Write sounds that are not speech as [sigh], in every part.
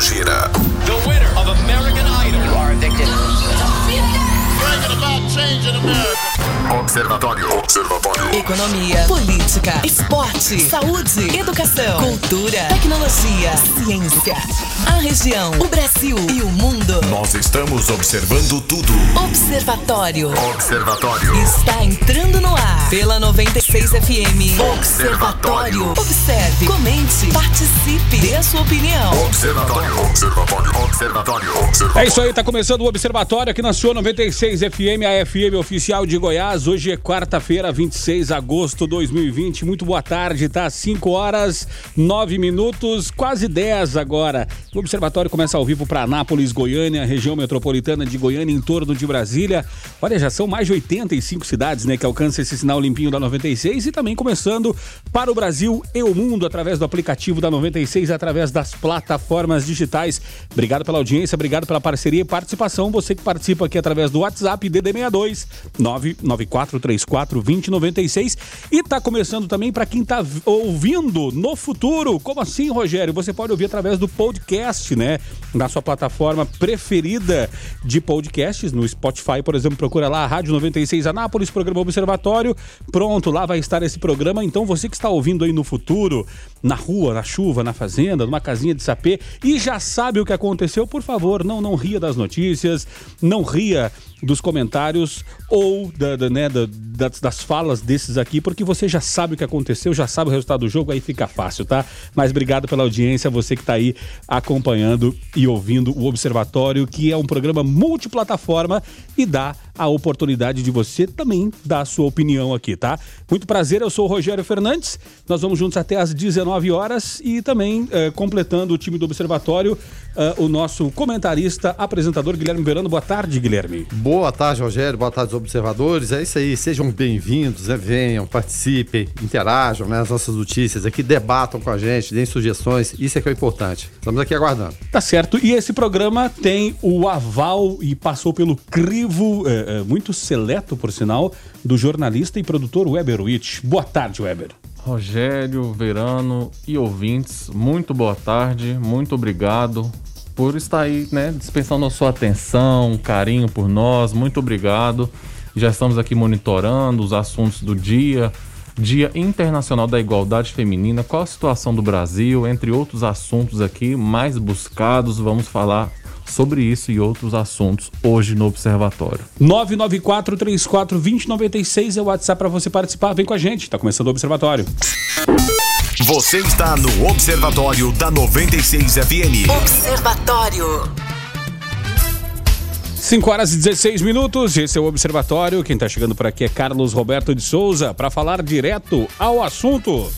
Shearer. The winner of American Idol. You are evicted. Thinking about change in America. Observatório. Observatório. Economia, política, esporte, saúde, educação, cultura, tecnologia, ciência. A região, o Brasil e o mundo. Nós estamos observando tudo. Observatório. Observatório. Está entrando no ar pela 96 FM. Observatório. Observe, comente, participe, dê a sua opinião. Observatório. Observatório. Observatório. Observatório. É isso aí, tá começando o Observatório aqui na sua 96 FM, a FM oficial de Goiás. Hoje é quarta-feira, 26 de agosto de 2020. Muito boa tarde, tá? 5 horas, 9 minutos, quase 10 agora. O Observatório começa ao vivo para Anápolis, Goiânia, região metropolitana de Goiânia, em torno de Brasília. Olha, já são mais de 85 cidades, né, que alcançam esse sinal limpinho da 96 e também começando para o Brasil e o mundo através do aplicativo da 96, através das plataformas digitais. Obrigado pela audiência, obrigado pela parceria e participação. Você que participa aqui através do WhatsApp DD62 99434 2096 e tá começando também para quem tá v- ouvindo no futuro. Como assim, Rogério? Você pode ouvir através do podcast, né? Na sua plataforma preferida de podcasts, no Spotify, por exemplo, procura lá Rádio 96 Anápolis, programa Observatório. Pronto, lá vai estar esse programa. Então você que está ouvindo aí no futuro, na rua, na chuva, na fazenda, numa casinha de sapê e já sabe o que aconteceu, por favor, não não ria das notícias, não ria dos comentários ou da, da, né, da- das, das falas desses aqui, porque você já sabe o que aconteceu, já sabe o resultado do jogo, aí fica fácil, tá? Mas obrigado pela audiência, você que está aí acompanhando e ouvindo o Observatório, que é um programa multiplataforma e dá a oportunidade de você também dar a sua opinião aqui, tá? Muito prazer, eu sou o Rogério Fernandes, nós vamos juntos até às 19 horas e também eh, completando o time do Observatório, eh, o nosso comentarista, apresentador Guilherme Verano. Boa tarde, Guilherme. Boa tarde, Rogério. Boa tarde, observadores. É isso aí. Sejam bem-vindos, né? venham, participem, interajam né? nas nossas notícias aqui, debatam com a gente, deem sugestões. Isso é que é o importante. Estamos aqui aguardando. Tá certo. E esse programa tem o aval e passou pelo crivo, eh, eh, muito seleto, por sinal, do jornalista e produtor Weber Witt. Boa tarde, Weber. Rogério, Verano e ouvintes, muito boa tarde, muito obrigado por estar aí, né, dispensando a sua atenção, carinho por nós, muito obrigado. Já estamos aqui monitorando os assuntos do dia, Dia Internacional da Igualdade Feminina, qual a situação do Brasil, entre outros assuntos aqui mais buscados, vamos falar sobre isso e outros assuntos hoje no Observatório. 994-34-2096 é o WhatsApp para você participar. Vem com a gente, tá começando o Observatório. Você está no Observatório da 96 FM. Observatório. 5 horas e 16 minutos, esse é o Observatório. Quem tá chegando por aqui é Carlos Roberto de Souza para falar direto ao assunto.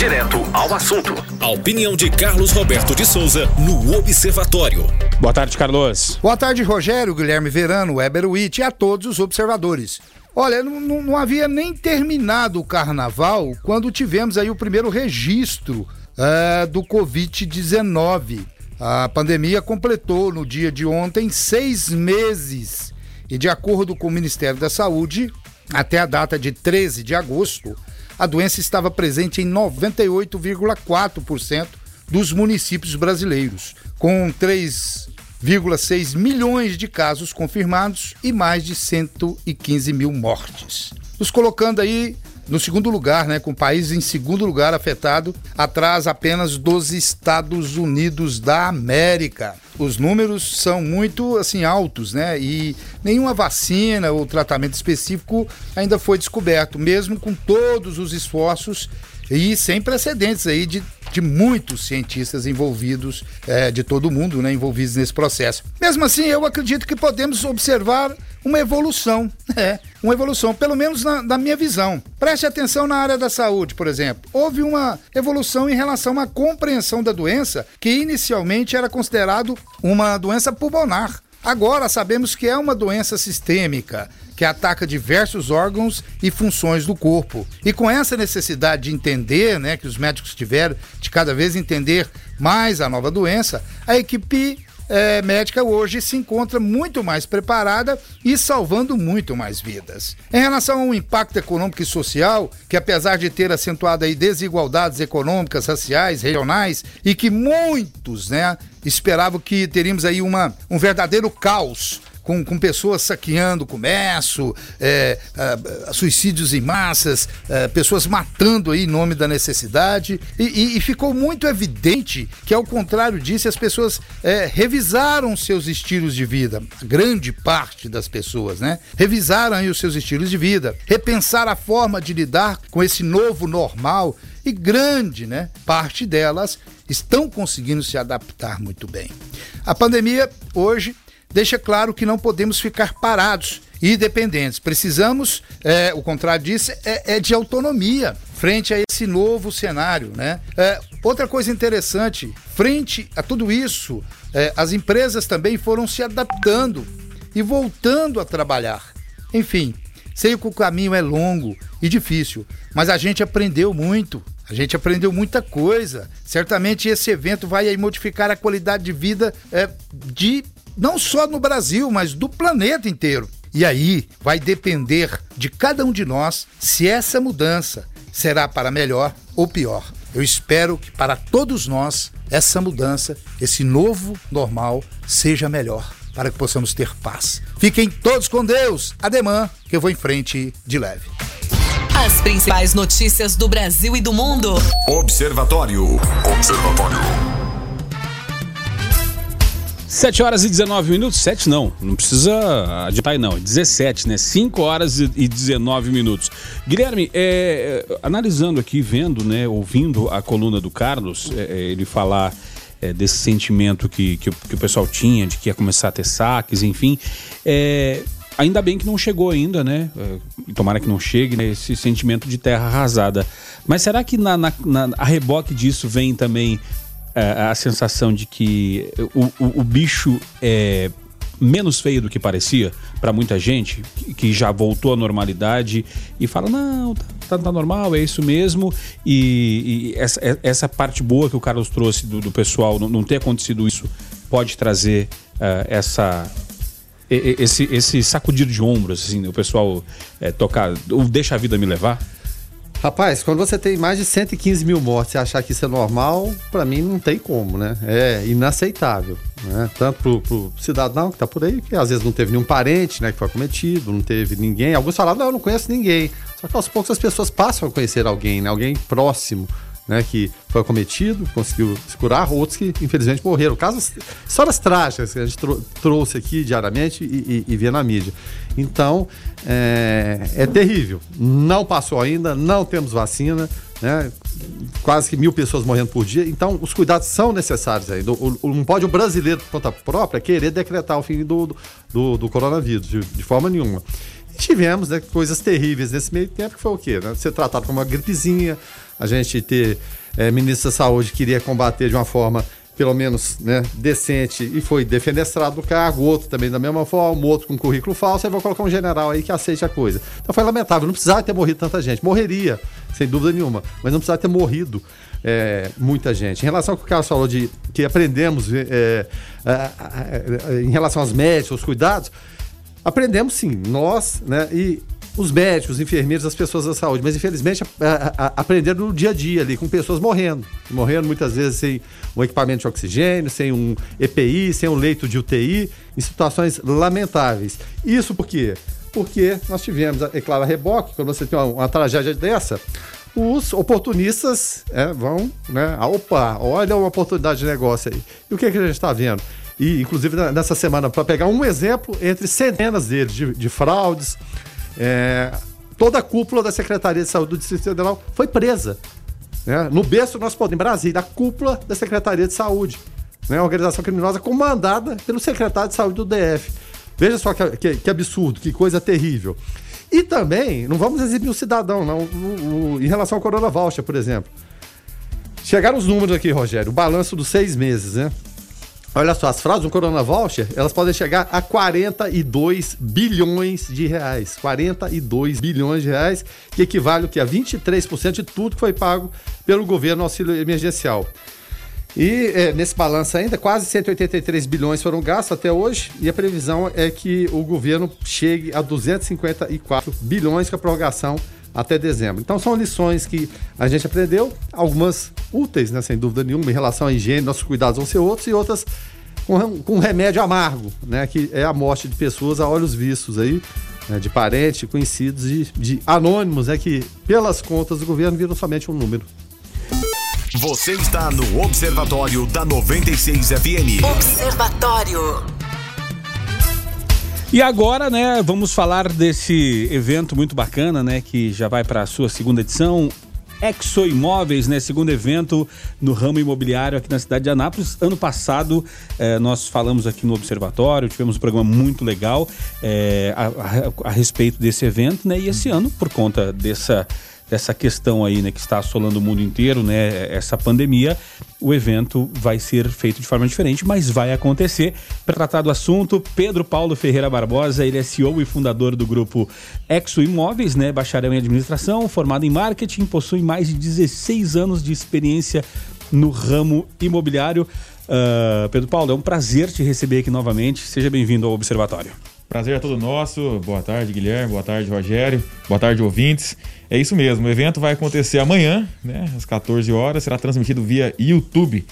Direto ao assunto. A opinião de Carlos Roberto de Souza no Observatório. Boa tarde, Carlos. Boa tarde, Rogério, Guilherme Verano, Weber Witt e a todos os observadores. Olha, não, não- havia nem terminado o carnaval quando tivemos aí o primeiro registro eh, do Covid-19. A pandemia completou no dia de ontem seis meses e, de acordo com o Ministério da Saúde, até a data de 13 de agosto, a doença estava presente em 98,4% dos municípios brasileiros, com 3,6 milhões de casos confirmados e mais de 115 mil mortes. Nos colocando aí no segundo lugar, né, com o país em segundo lugar afetado, atrás apenas dos Estados Unidos da América. Os números são muito assim altos, né? E nenhuma vacina ou tratamento específico ainda foi descoberto, mesmo com todos os esforços e sem precedentes aí de, de muitos cientistas envolvidos, eh, de todo mundo, né, envolvidos nesse processo. Mesmo assim, eu acredito que podemos observar uma evolução, é, uma evolução, pelo menos na, na minha visão. Preste atenção na área da saúde, por exemplo. Houve uma evolução em relação à compreensão da doença, que inicialmente era considerado uma doença pulmonar. Agora sabemos que é uma doença sistêmica que ataca diversos órgãos e funções do corpo. E com essa necessidade de entender, né, que os médicos tiveram, de cada vez entender mais a nova doença, a equipe é, médica hoje se encontra muito mais preparada e salvando muito mais vidas. Em relação ao impacto econômico e social, que apesar de ter acentuado aí desigualdades econômicas, raciais, regionais e que muitos, né, esperavam que teríamos aí uma, um verdadeiro caos com, com pessoas saqueando comércio, é, é, suicídios em massas, é, pessoas matando aí em nome da necessidade. E, e, e, ficou muito evidente que, ao contrário disso, as pessoas é, revisaram seus estilos de vida. Grande parte das pessoas, né? Revisaram aí os seus estilos de vida, repensaram a forma de lidar com esse novo normal e grande, né? Parte delas estão conseguindo se adaptar muito bem. A pandemia hoje deixa claro que não podemos ficar parados e dependentes. Precisamos, é, o contrário disso, é, é, de autonomia frente a esse novo cenário. Né? É, outra coisa interessante, frente a tudo isso, é, as empresas também foram se adaptando e voltando a trabalhar. Enfim, sei que o caminho é longo e difícil, mas a gente aprendeu muito. A gente aprendeu muita coisa. Certamente esse evento vai modificar a qualidade de vida é, de não só no Brasil, mas do planeta inteiro. E aí vai depender de cada um de nós se essa mudança será para melhor ou pior. Eu espero que para todos nós essa mudança, esse novo normal, seja melhor para que possamos ter paz. Fiquem todos com Deus. Ademã, que eu vou em frente de leve. As principais notícias do Brasil e do mundo. Observatório. Observatório. 7 horas e 19 minutos. 7 não, não precisa adiantar aí não. 17, né? 5 horas e 19 minutos. Guilherme, é, é, analisando aqui, vendo, né, ouvindo a coluna do Carlos, é, é ele falar é, desse sentimento que, que, que, o pessoal tinha de que ia começar a ter saques, enfim. É, ainda bem que não chegou ainda, né? tomara que não chegue, né? Esse sentimento de terra arrasada. Mas será que na, na, na a reboque disso vem também a, a sensação de que o, o, o, bicho é menos feio do que parecia para muita gente que, já voltou à normalidade e fala não tá, tá normal é isso mesmo. E, e essa, é, essa, parte boa que o Carlos trouxe do, do pessoal não, não, ter acontecido isso pode trazer uh, essa esse, esse sacudir de ombros assim o pessoal é, tocar ou deixa a vida me levar Rapaz, quando você tem mais de 115 mil mortes e achar que isso é normal, para mim não tem como, né? É inaceitável. Né? Tanto pro, pro cidadão que tá por aí, que às vezes não teve nenhum parente né, que foi cometido, não teve ninguém. Alguns falaram, não, eu não conheço ninguém. Só que aos poucos as pessoas passam a conhecer alguém, né? Alguém próximo né, que foi acometido, conseguiu se curar, outros que infelizmente morreram. Casos, histórias trágicas que a gente trou trouxe aqui diariamente e, e, e vê na mídia. Então, é, é, terrível. Não passou ainda, não temos vacina, né? quase que mil pessoas morrendo por dia. Então, os cuidados são necessários ainda. Não pode o brasileiro, por conta própria, querer decretar o fim do, do, do coronavírus, de, de forma nenhuma tivemos né, coisas terríveis nesse meio tempo, que foi o quê? Né? Ser tratado como uma gripezinha, a gente ter é, ministro da saúde que queria combater de uma forma pelo menos né, decente e foi defenestrado do cargo, outro também da mesma forma, outro com currículo falso, aí vou colocar um general aí que aceite a coisa. Então foi lamentável, não precisava ter morrido tanta gente. Morreria, sem dúvida nenhuma, mas não precisava ter morrido é, muita gente. Em relação ao que o Carlos falou de que aprendemos é em relação aos médicos, aos cuidados, aprendemos sim, nós, né? E os médicos, os enfermeiros, as pessoas da saúde, mas infelizmente a, a, aprenderam no dia a dia ali, com pessoas morrendo. Morrendo muitas vezes sem um equipamento de oxigênio, sem um EPI, sem um leito de UTI, em situações lamentáveis. Isso por quê? Porque nós tivemos, é claro, a reboque, quando você tem uma, uma tragédia dessa, os oportunistas é, vão, né? Opa, olha uma oportunidade de negócio aí. E o que, é que a gente está vendo? E, inclusive, nessa semana, para pegar um exemplo entre centenas deles de, de fraudes, é, toda a cúpula da Secretaria de Saúde do Distrito Federal foi presa. Né? No berço nós podemos, em Brasília, a cúpula da Secretaria de Saúde. Né? Uma organização criminosa comandada pelo secretário de Saúde do DF. Veja só que, que, que absurdo, que coisa terrível. E também, não vamos exibir o cidadão, não, no, no, em relação ao Corona Voucher, por exemplo. Chegaram os números aqui, Rogério, o balanço dos seis meses, né? Olha só, as fraudes do Corona Voucher, elas podem chegar a 42 bilhões de reais. 42 bilhões de reais, que equivale que a 23% de tudo que foi pago pelo governo auxílio emergencial. E é, nesse balanço ainda, quase 183 bilhões foram gastos até hoje, e a previsão é que o governo chegue a 254 bilhões com a prorrogação até dezembro. Então são lições que a gente aprendeu, algumas úteis, né, sem dúvida nenhuma, em relação à higiene, nossos cuidados vão ser outros, e outras com, com remédio amargo, né, que é a morte de pessoas a olhos vistos aí, né, de parentes, conhecidos e de anônimos, é que pelas contas do governo viram somente um número. Você está no Observatório da 96 FM. Observatório. E agora, né, vamos falar desse evento muito bacana, né, que já vai para a sua segunda edição. Exo Imóveis, né? Segundo evento no ramo imobiliário aqui na cidade de Anápolis. Ano passado eh, nós falamos aqui no Observatório, tivemos um programa muito legal eh, a, a, a respeito desse evento, né? E esse ano, por conta dessa dessa questão aí, né, que está assolando o mundo inteiro, né, essa pandemia, o evento vai ser feito de forma diferente, mas vai acontecer. Para tratar do assunto, Pedro Paulo Ferreira Barbosa, ele é CEO e fundador do grupo Exo Imóveis, né, bacharel em administração, formado em marketing, possui mais de 16 anos de experiência no ramo imobiliário. Uh, Pedro Paulo, é um prazer te receber aqui novamente. Seja bem-vindo ao Observatório. Prazer é todo nosso. Boa tarde, Guilherme. Boa tarde, Rogério. Boa tarde, ouvintes. É isso mesmo. O evento vai acontecer amanhã, né, às 14 horas. Será transmitido via YouTube,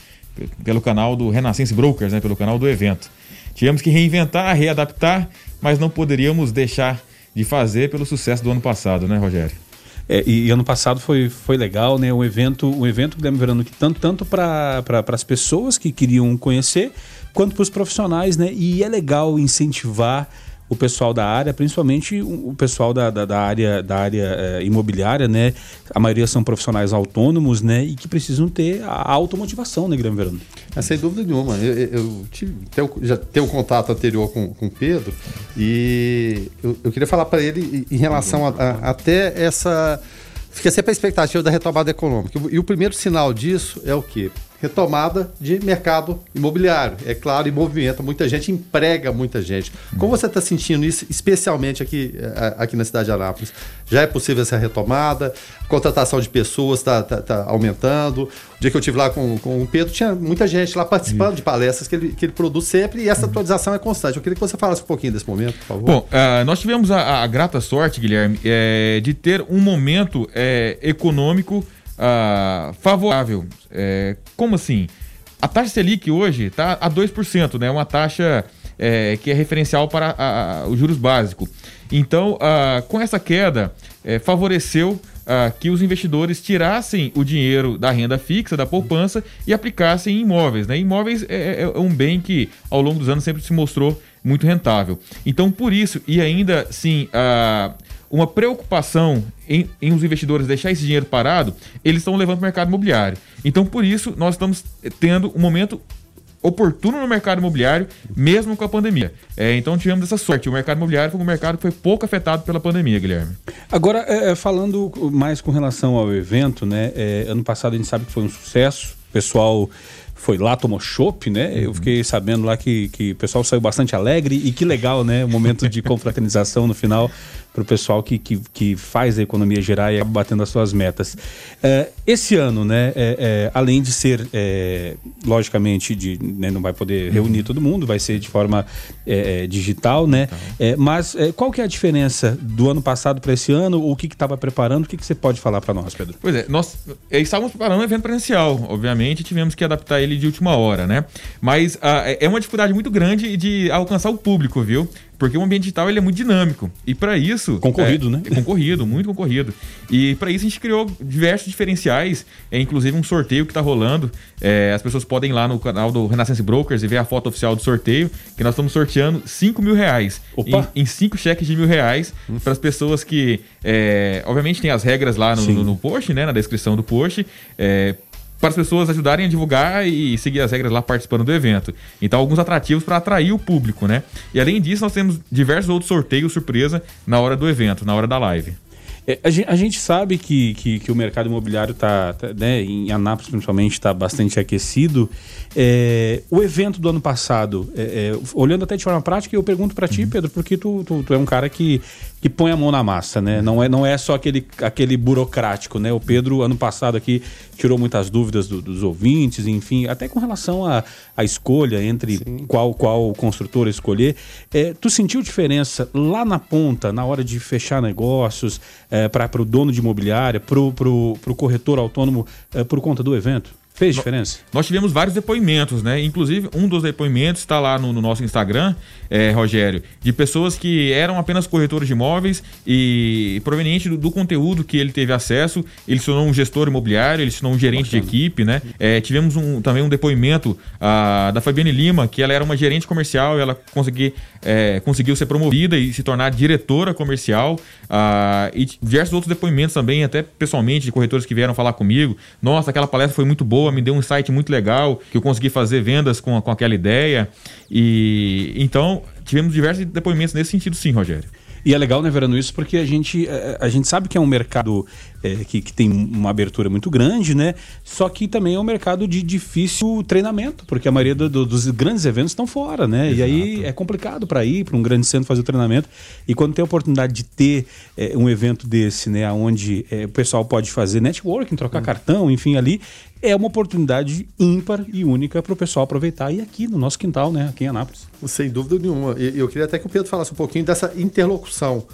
pelo canal do Renascença Brokers, né, pelo canal do evento. Tivemos que reinventar, readaptar, mas não poderíamos deixar de fazer pelo sucesso do ano passado, né, Rogério? É, e, e, ano passado foi, foi legal, né? Um evento, um evento Guilherme Verano que tanto, tanto para as pessoas que queriam conhecer, quanto para os profissionais, né? E é legal incentivar o pessoal da área, principalmente o pessoal da, da, da área, da área é, imobiliária, né? A maioria são profissionais autônomos, né? E que precisam ter a automotivação, né, Guilherme Verano? É, sem dúvida nenhuma. Eu, eu tive, já tenho um contato anterior com o Pedro e eu, eu queria falar para ele em relação a, a, até essa. Fica sempre a expectativa da retomada econômica. E o primeiro sinal disso é o quê? Retomada de mercado imobiliário. É claro, e movimenta muita gente, emprega muita gente. Como você está sentindo isso, especialmente aqui, eh, aqui na cidade de Anápolis? Já é possível essa retomada? A contratação de pessoas está tá, tá aumentando? O dia que eu estive lá com, com o Pedro, tinha muita gente lá participando de palestras que ele, que ele produz sempre e essa atualização é constante. Eu queria que você falasse um pouquinho desse momento, por favor. Bom, uh, nós tivemos a, a, grata sorte, Guilherme, é, de ter um momento é, econômico uh, favorável. É, como assim? A taxa Selic hoje está a 2%, né? Uma taxa é, que é referencial para a, a, os juros básicos. Então, uh, com essa queda, é, favoreceu uh, que os investidores tirassem o dinheiro da renda fixa, da poupança, e aplicassem em imóveis. Né? Imóveis é, é, é um bem que, ao longo dos anos, sempre se mostrou muito rentável. Então, por isso, e ainda sim. Uh, uma preocupação em, em os investidores deixar esse dinheiro parado, eles estão levando para o mercado imobiliário. Então, por isso, nós estamos tendo um momento oportuno no mercado imobiliário, mesmo com a pandemia. É, então tivemos essa sorte. O mercado imobiliário foi um mercado que foi pouco afetado pela pandemia, Guilherme. Agora, é, é falando mais com relação ao evento, né? É, ano passado a gente sabe que foi um sucesso. O pessoal foi lá, tomou chopp, né? Eu fiquei sabendo lá que, que o pessoal saiu bastante alegre e que legal, né? O momento de [laughs] confraternização no final para o pessoal que, que, que, faz a economia gerar e acaba batendo as suas metas. É, esse ano, né, é, é, além de ser, é, logicamente, de, né, não vai poder reunir todo mundo, vai ser de forma é, digital, né? mas qual que é a diferença do ano passado para esse ano? O que estava preparando? O que, que você pode falar para nós, Pedro? Pois é, nós estávamos preparando um evento presencial, obviamente, tivemos que adaptar ele de última hora, né? Mas a, ah, é uma dificuldade muito grande de alcançar o público, viu? Porque o ambiente digital ele é muito dinâmico. E para isso. Concorrido, é, né? É concorrido, muito concorrido. E para isso a gente criou diversos diferenciais, é, inclusive um sorteio que está rolando. É, as pessoas podem ir lá no canal do Renaissance Brokers e ver a foto oficial do sorteio, que nós estamos sorteando 5 mil reais. Opa. Em 5 cheques de mil reais para as pessoas que. É, obviamente tem as regras lá no, no, no, post, né? Na descrição do post. É, para as pessoas ajudarem a divulgar e seguir as regras lá participando do evento. Então, alguns atrativos para atrair o público, né? E além disso, nós temos diversos outros sorteios surpresa na hora do evento, na hora da live. É, a, gente, sabe que, que, que o mercado imobiliário está, tá, né, em Anápolis principalmente, está bastante aquecido. É, o evento do ano passado, é, é olhando até de forma prática, eu pergunto para ti, Pedro, porque tu, tu, tu, é um cara que, que põe a mão na massa, né? Não é, não é só aquele, aquele burocrático, né? O Pedro, ano passado aqui, tirou muitas dúvidas do, dos ouvintes, enfim, até com relação à a, a, escolha entre qual, qual construtor escolher. É, tu sentiu diferença lá na ponta, na hora de fechar negócios, é, para o dono de imobiliária, para o corretor autônomo, é, por conta do evento? Fez diferença? Nós tivemos vários depoimentos, né? Inclusive, um dos depoimentos está lá no, no, nosso Instagram, é, Rogério, de pessoas que eram apenas corretores de imóveis e proveniente do, do, conteúdo que ele teve acesso, ele se tornou um gestor imobiliário, ele se tornou um gerente Bacana. de equipe, né? É, tivemos um, também um depoimento a, da Fabiane Lima, que ela era uma gerente comercial e ela consegui, é, conseguiu ser promovida e se tornar diretora comercial. A, e diversos outros depoimentos também, até pessoalmente, de corretores que vieram falar comigo. Nossa, aquela palestra foi muito boa me deu um site muito legal, que eu consegui fazer vendas com, com aquela ideia. E então tivemos diversos depoimentos nesse sentido, sim, Rogério. E é legal, né, Verano, isso porque a gente, eh, a, gente sabe que é um mercado é, que, que, tem uma abertura muito grande, né? Só que também é um mercado de difícil treinamento, porque a maioria do, do, dos grandes eventos estão fora, né? Exato. E aí é complicado para ir para um grande centro fazer o treinamento. E quando tem a oportunidade de ter é, um evento desse, né, onde é, o pessoal pode fazer networking, trocar hum. cartão, enfim, ali, é uma oportunidade ímpar e única para o pessoal aproveitar. E aqui no nosso quintal, né, aqui em Anápolis. Sem dúvida nenhuma. Eu queria até que o Pedro falasse um pouquinho dessa interlocução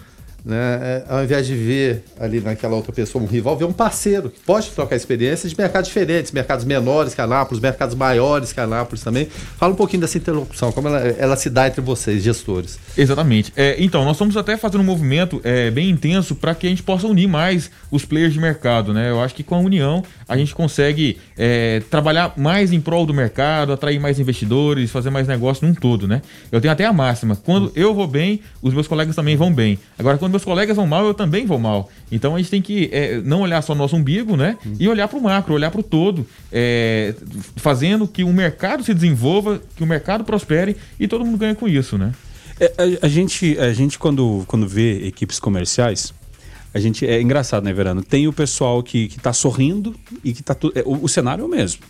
né? É, ao invés de ver ali naquela outra pessoa um rival, ver um parceiro que pode trocar experiências de mercados diferentes, mercados menores que Anápolis, mercados maiores que Anápolis também. Fala um pouquinho dessa interlocução, como ela, ela se dá entre vocês, gestores. Exatamente. É, então, nós estamos até fazendo um movimento é, bem intenso para que a gente possa unir mais os players de mercado. Né? Eu acho que com a união a gente consegue é, trabalhar mais em prol do mercado, atrair mais investidores, fazer mais negócio num todo. Né? Eu tenho até a máxima: quando eu vou bem, os meus colegas também vão bem. Agora, quando meus colegas vão mal, eu também vou mal. Então a gente tem que é, não olhar só nosso umbigo, né? Hum. E olhar para o macro, olhar para o todo, é, fazendo que o mercado se desenvolva, que o mercado prospere e todo mundo ganha com isso, né? É, a, a, gente, a gente quando, quando vê equipes comerciais, a gente é engraçado, né, Verano? Tem o pessoal que, que tá sorrindo e que tá. É, o, o cenário é o mesmo.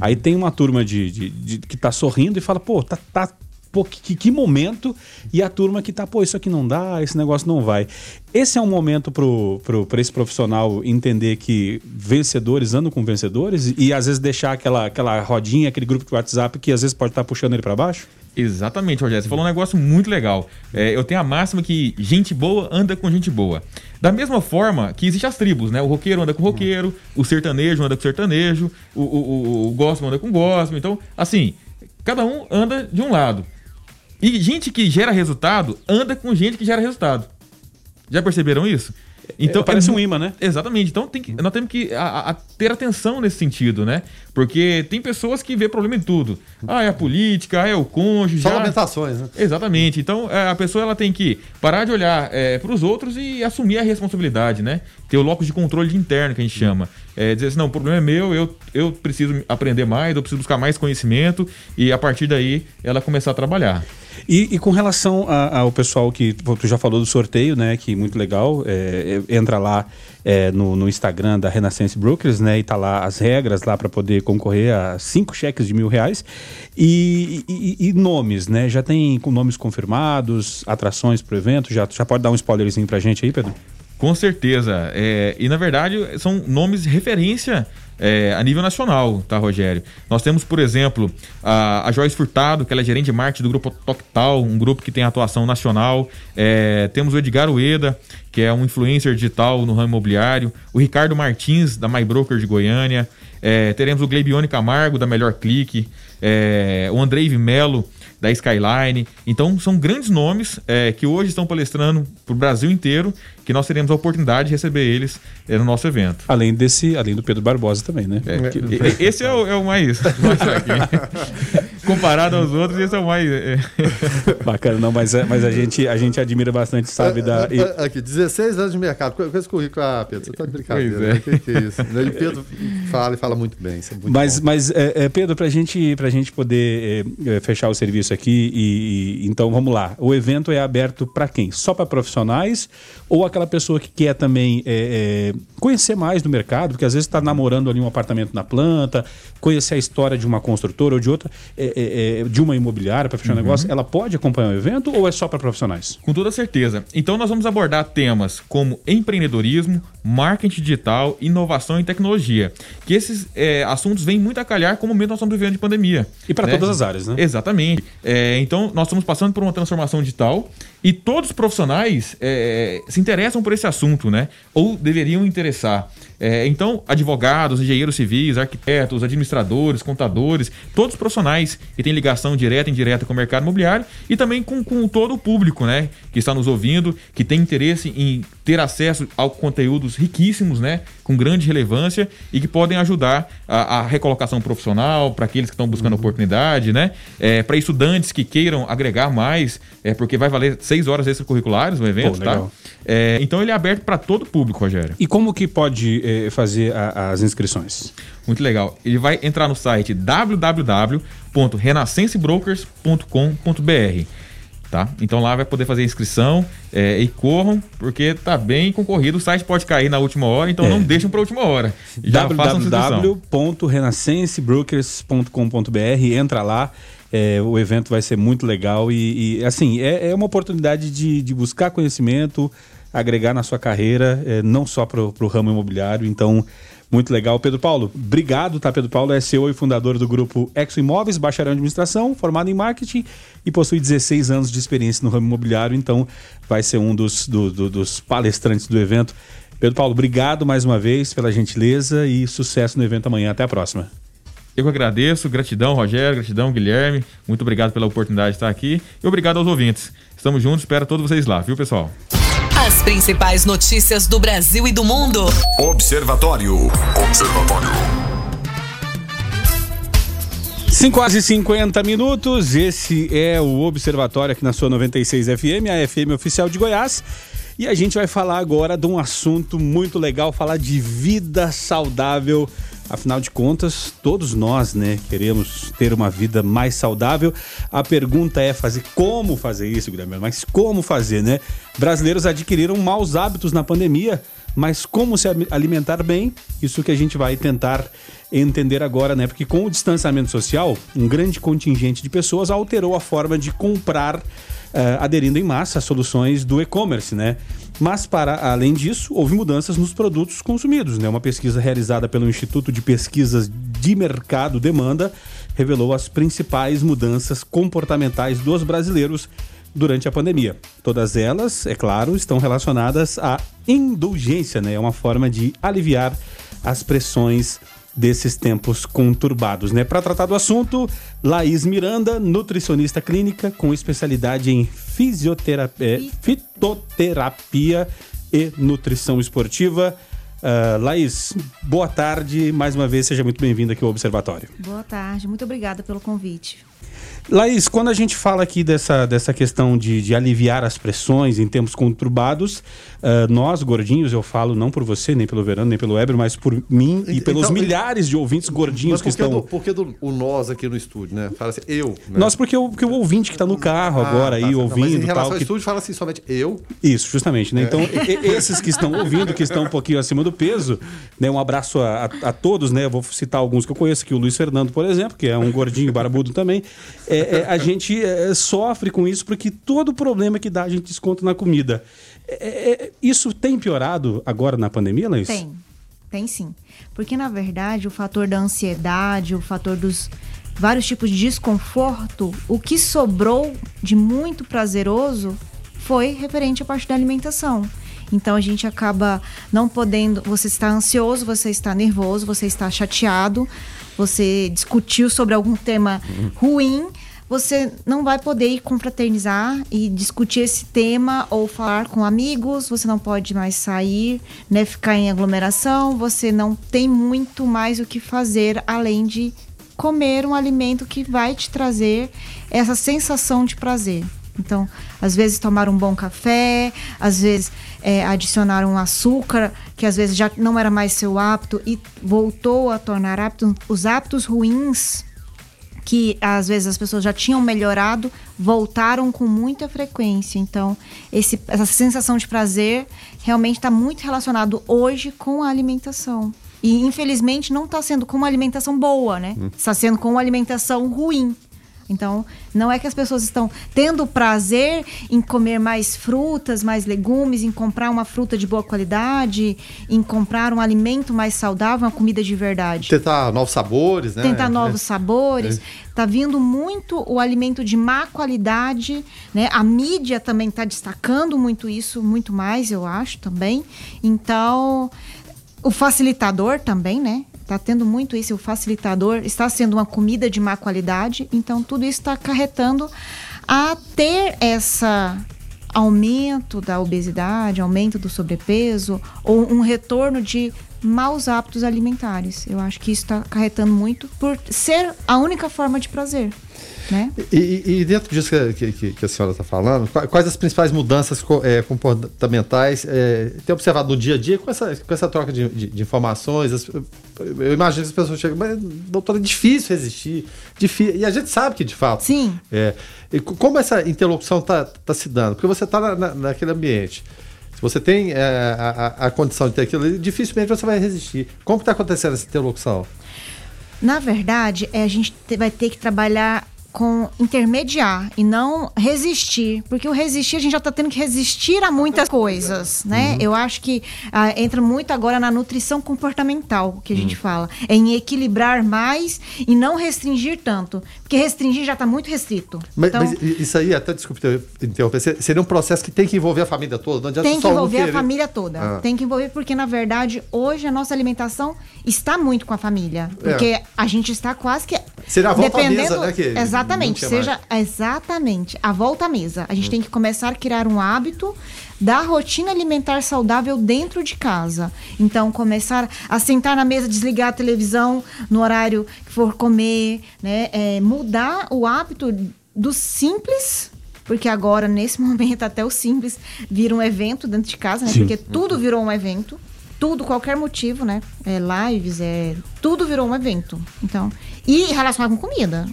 Aí tem uma turma de, de, de, que tá sorrindo e fala, pô, tá, tá pô, que, que momento, e a turma que tá, pô, isso aqui não dá, esse negócio não vai. Esse é um momento pro, pro, pra esse profissional entender que vencedores andam com vencedores e, e às vezes deixar aquela, aquela rodinha, aquele grupo de WhatsApp que às vezes pode estar tá puxando ele para baixo? Exatamente, Rogério. Você falou um negócio muito legal. É, eu tenho a máxima que gente boa anda com gente boa. Da mesma forma que existem as tribos, né? O roqueiro anda com o roqueiro, o sertanejo anda com o sertanejo, o, o, o, o gospel anda com o gospel. Então, assim, cada um anda de um lado. E gente que gera resultado anda com gente que gera resultado. Já perceberam isso? Então, é, parece é, um imã, né? Exatamente. Então tem que, nós temos que a, a, ter atenção nesse sentido, né? Porque tem pessoas que vê problema em tudo. Ah, é a política, ah, é o cônjuge. Só já... lamentações, né? Exatamente. Então é, a pessoa ela tem que parar de olhar é, para os outros e assumir a responsabilidade, né? Ter o locus de controle de interno que a gente chama. É, dizer assim, não, o problema é meu, eu, eu preciso aprender mais, eu preciso buscar mais conhecimento e a partir daí ela começar a trabalhar. E, e com relação a, ao pessoal que tu já falou do sorteio, né? Que muito legal. É, é, entra lá é, no, no, Instagram da Renaissance Brokers, né? E tá lá as regras lá para poder concorrer a cinco cheques de mil reais. E, e, e, nomes, né? Já tem nomes confirmados, atrações pro evento. Já, já pode dar um spoilerzinho pra gente aí, Pedro? Com certeza. É, e na verdade são nomes referência é, a nível nacional, tá, Rogério? Nós temos, por exemplo, a, a Joyce Furtado, que ela é gerente de marketing do grupo Toctal, um grupo que tem atuação nacional. É, temos o Edgar Ueda, que é um influencer digital no ramo imobiliário. O Ricardo Martins, da MyBroker de Goiânia. É, teremos o Gleibione Camargo, da Melhor Clique. É, o Andrei Vimelo, da Skyline. Então, são grandes nomes é, que hoje estão palestrando para o Brasil inteiro, que nós teremos a oportunidade de receber eles é, no nosso evento. Além desse, além do Pedro Barbosa também, né? É, que, esse é o, é o mais, [laughs] mais [laughs] Comparado aos outros, eles são mais. é, [laughs] Bacana, não, mas, é- mas a, gente, a gente admira bastante, sabe? Da, e- É, é, Aqui, 16 anos de mercado. Com com esse currículo, ah, Pedro, você tá de brincadeira. Pois é. né? Que, que é isso? E Pedro fala e fala muito bem. Isso é muito Mas, bom. mas é, é, Pedro, para gente, a gente poder é, é, fechar o serviço aqui, e, e- então vamos lá. O evento é aberto para quem? Só para profissionais ou aquela pessoa que quer também é, é, conhecer mais do mercado, porque às vezes está namorando ali um apartamento na planta, conhecer a história de uma construtora ou de outra, é, é, de uma imobiliária para fechar um negócio, ela pode acompanhar o evento ou é só para profissionais? Com toda certeza. Então nós vamos abordar temas como empreendedorismo, marketing digital, inovação e tecnologia. Que esses é, assuntos vêm muito a calhar como momento nós estamos vivendo de pandemia. E para né? todas as áreas, né? Exatamente. É, então nós estamos passando por uma transformação digital e todos os profissionais é, se interessam por esse assunto, né? Ou deveriam interessar. É, então, advogados, engenheiros civis, arquitetos, administradores, contadores, todos os profissionais que têm ligação direta e indireta com o mercado imobiliário e também com, com todo o público, né? Que está nos ouvindo, que tem interesse em ter acesso a conteúdos riquíssimos, né? Com grande relevância e que podem ajudar a, a recolocação profissional para aqueles que estão buscando oportunidade, né? É, para estudantes que queiram agregar mais, é, porque vai valer seis horas extracurriculares o evento, Pô, tá? É, então ele é aberto para todo o público, Rogério. E como que pode eh, fazer a- as inscrições? Muito legal. Ele vai entrar no site www.renascencebrokers.com.br. Tá? Então lá vai poder fazer a inscrição é, e corram, porque tá bem concorrido. O site pode cair na última hora, então É. não deixem para a última hora. Já www.renascencebrokers.com.br entra lá. é, o evento vai ser muito legal e, e, assim, é, é uma oportunidade de, de buscar conhecimento, agregar na sua carreira, é, não só para o ramo imobiliário. Então, muito legal. Pedro Paulo, obrigado, tá? Pedro Paulo é CEO e fundador do grupo Exo Imóveis, bacharel em administração, formado em marketing e possui 16 anos de experiência no ramo imobiliário, então vai ser um dos, do- do- dos palestrantes do evento. Pedro Paulo, obrigado mais uma vez pela gentileza e sucesso no evento amanhã. Até a próxima. Eu que agradeço, gratidão, Rogério, gratidão, Guilherme. Muito obrigado pela oportunidade de estar aqui e obrigado aos ouvintes. Estamos juntos, espero todos vocês lá, viu, pessoal? As principais notícias do Brasil e do mundo. Observatório. Observatório. 5 horas e 50 minutos, esse é o Observatório aqui na sua 96 FM, a FM oficial de Goiás. E a gente vai falar agora de um assunto muito legal, falar de vida saudável. Afinal de contas, todos nós, né, queremos ter uma vida mais saudável. A pergunta é fazer como fazer isso, Guilherme, mas como fazer, né? Brasileiros adquiriram maus hábitos na pandemia, mas como se alimentar bem? Isso que a gente vai tentar entender agora, né? Porque com o distanciamento social, um grande contingente de pessoas alterou a forma de comprar, eh, aderindo em massa às soluções do e-commerce, né? Mas, para além disso, houve mudanças nos produtos consumidos, né? Uma pesquisa realizada pelo Instituto de Pesquisas de Mercado Demanda revelou as principais mudanças comportamentais dos brasileiros durante a pandemia. Todas elas, é claro, estão relacionadas à indulgência, né? É uma forma de aliviar as pressões desses tempos conturbados, né? Para tratar do assunto, Laís Miranda, nutricionista clínica com especialidade em fisioterapia, fitoterapia e nutrição esportiva. Ah, Laís, boa tarde, mais uma vez, seja muito bem-vinda aqui ao Observatório. Boa tarde, muito obrigada pelo convite. Laís, quando a gente fala aqui dessa, dessa questão de, de aliviar as pressões em tempos conturbados, ah, nós, gordinhos, eu falo não por você, nem pelo Verano, nem pelo Weber, mas por mim e pelos então- milhares de ouvintes gordinhos que estão. do, por que do, o nós aqui no estúdio, né? Fala assim, eu. Né? Nós, porque o, porque o ouvinte que está no carro Ah, agora tá, aí, tá. Não, ouvindo Mas em tal. relação ao que- estúdio, fala assim somente eu. Isso, justamente, né? É. Então, e- esses que estão ouvindo, que estão um pouquinho acima do peso, né? Um abraço a, a- a todos, né? Eu vou citar alguns que eu conheço, que o Luiz Fernando, por exemplo, que é um gordinho barbudo também. É, é, a gente é, sofre com isso porque todo problema que dá a gente desconta na comida. É, é, isso tem piorado agora na pandemia, Laís? Tem, tem sim. Porque, na verdade, o fator da ansiedade, o fator dos vários tipos de desconforto, o que sobrou de muito prazeroso foi referente à parte da alimentação. Então a gente acaba não podendo. Você está ansioso, você está nervoso, você está chateado, você discutiu sobre algum tema ruim. Você não vai poder ir confraternizar e discutir esse tema ou falar com amigos, você não pode mais sair, né, ficar em aglomeração, você não tem muito mais o que fazer além de comer um alimento que vai te trazer essa sensação de prazer. Então, às vezes tomar um bom café, às vezes é, adicionar um açúcar que às vezes já não era mais seu hábito e voltou a tornar hábito. Os hábitos ruins que às vezes as pessoas já tinham melhorado voltaram com muita frequência. Então, esse, essa sensação de prazer realmente está muito relacionado hoje com a alimentação. E infelizmente não está sendo com uma alimentação boa, né? Está sendo com uma alimentação ruim. Então, não é que as pessoas estão tendo prazer em comer mais frutas, mais legumes, em comprar uma fruta de boa qualidade, em comprar um alimento mais saudável, uma comida de verdade. Tentar novos sabores, né? Tentar novos É. sabores. Tá vindo muito o alimento de má qualidade, né? A mídia também tá destacando muito isso, muito mais, eu acho, também. Então, o facilitador também, né? Tá tendo muito isso, o facilitador está sendo uma comida de má qualidade, então tudo isso está acarretando a ter essa aumento da obesidade, aumento do sobrepeso ou um retorno de maus hábitos alimentares. Eu acho que isso está acarretando muito por ser a única forma de prazer, né? E, e- dentro disso que, que- que a senhora está falando, qua- quais as principais mudanças eh, comportamentais é, tem observado no dia a dia com essa, com essa troca de, de- de informações? As- eu imagino que as pessoas chegam, mas doutora, é difícil resistir. difí-" e a gente sabe que de fato. Sim. É, e co- como essa interlocução está se dando? Porque você está na, na- naquele ambiente. Se você tem eh, a, a- a condição de ter aquilo dificilmente você vai resistir. Como está acontecendo essa interlocução? Na verdade, é, a gente te- vai ter que trabalhar com intermediar e não resistir, porque o resistir a gente já está tendo que resistir a muitas coisas, né? Eu acho que ah, entra muito agora na nutrição comportamental que a gente fala, é em equilibrar mais e não restringir tanto, porque restringir já está muito restrito. Mas, então mas isso aí, até desculpe ter- interromper, se- seria um processo que tem que envolver a família toda. Não tem que só um envolver a família toda. Ah. Tem que envolver porque na verdade hoje a nossa alimentação está muito com a família, É. porque a gente está quase que Seria a volta à mesa, né, que exatamente, seja exatamente a volta à mesa. A gente tem que começar a criar um hábito da rotina alimentar saudável dentro de casa. Então começar a sentar na mesa, desligar a televisão no horário que for comer, né? É, mudar o hábito do simples porque agora, nesse [laughs] momento, até o simples vira um evento dentro de casa, né? Sim. Porque tudo virou um evento. Tudo, qualquer motivo, né? É lives, é. Tudo virou um evento. Então. E relacionado com comida.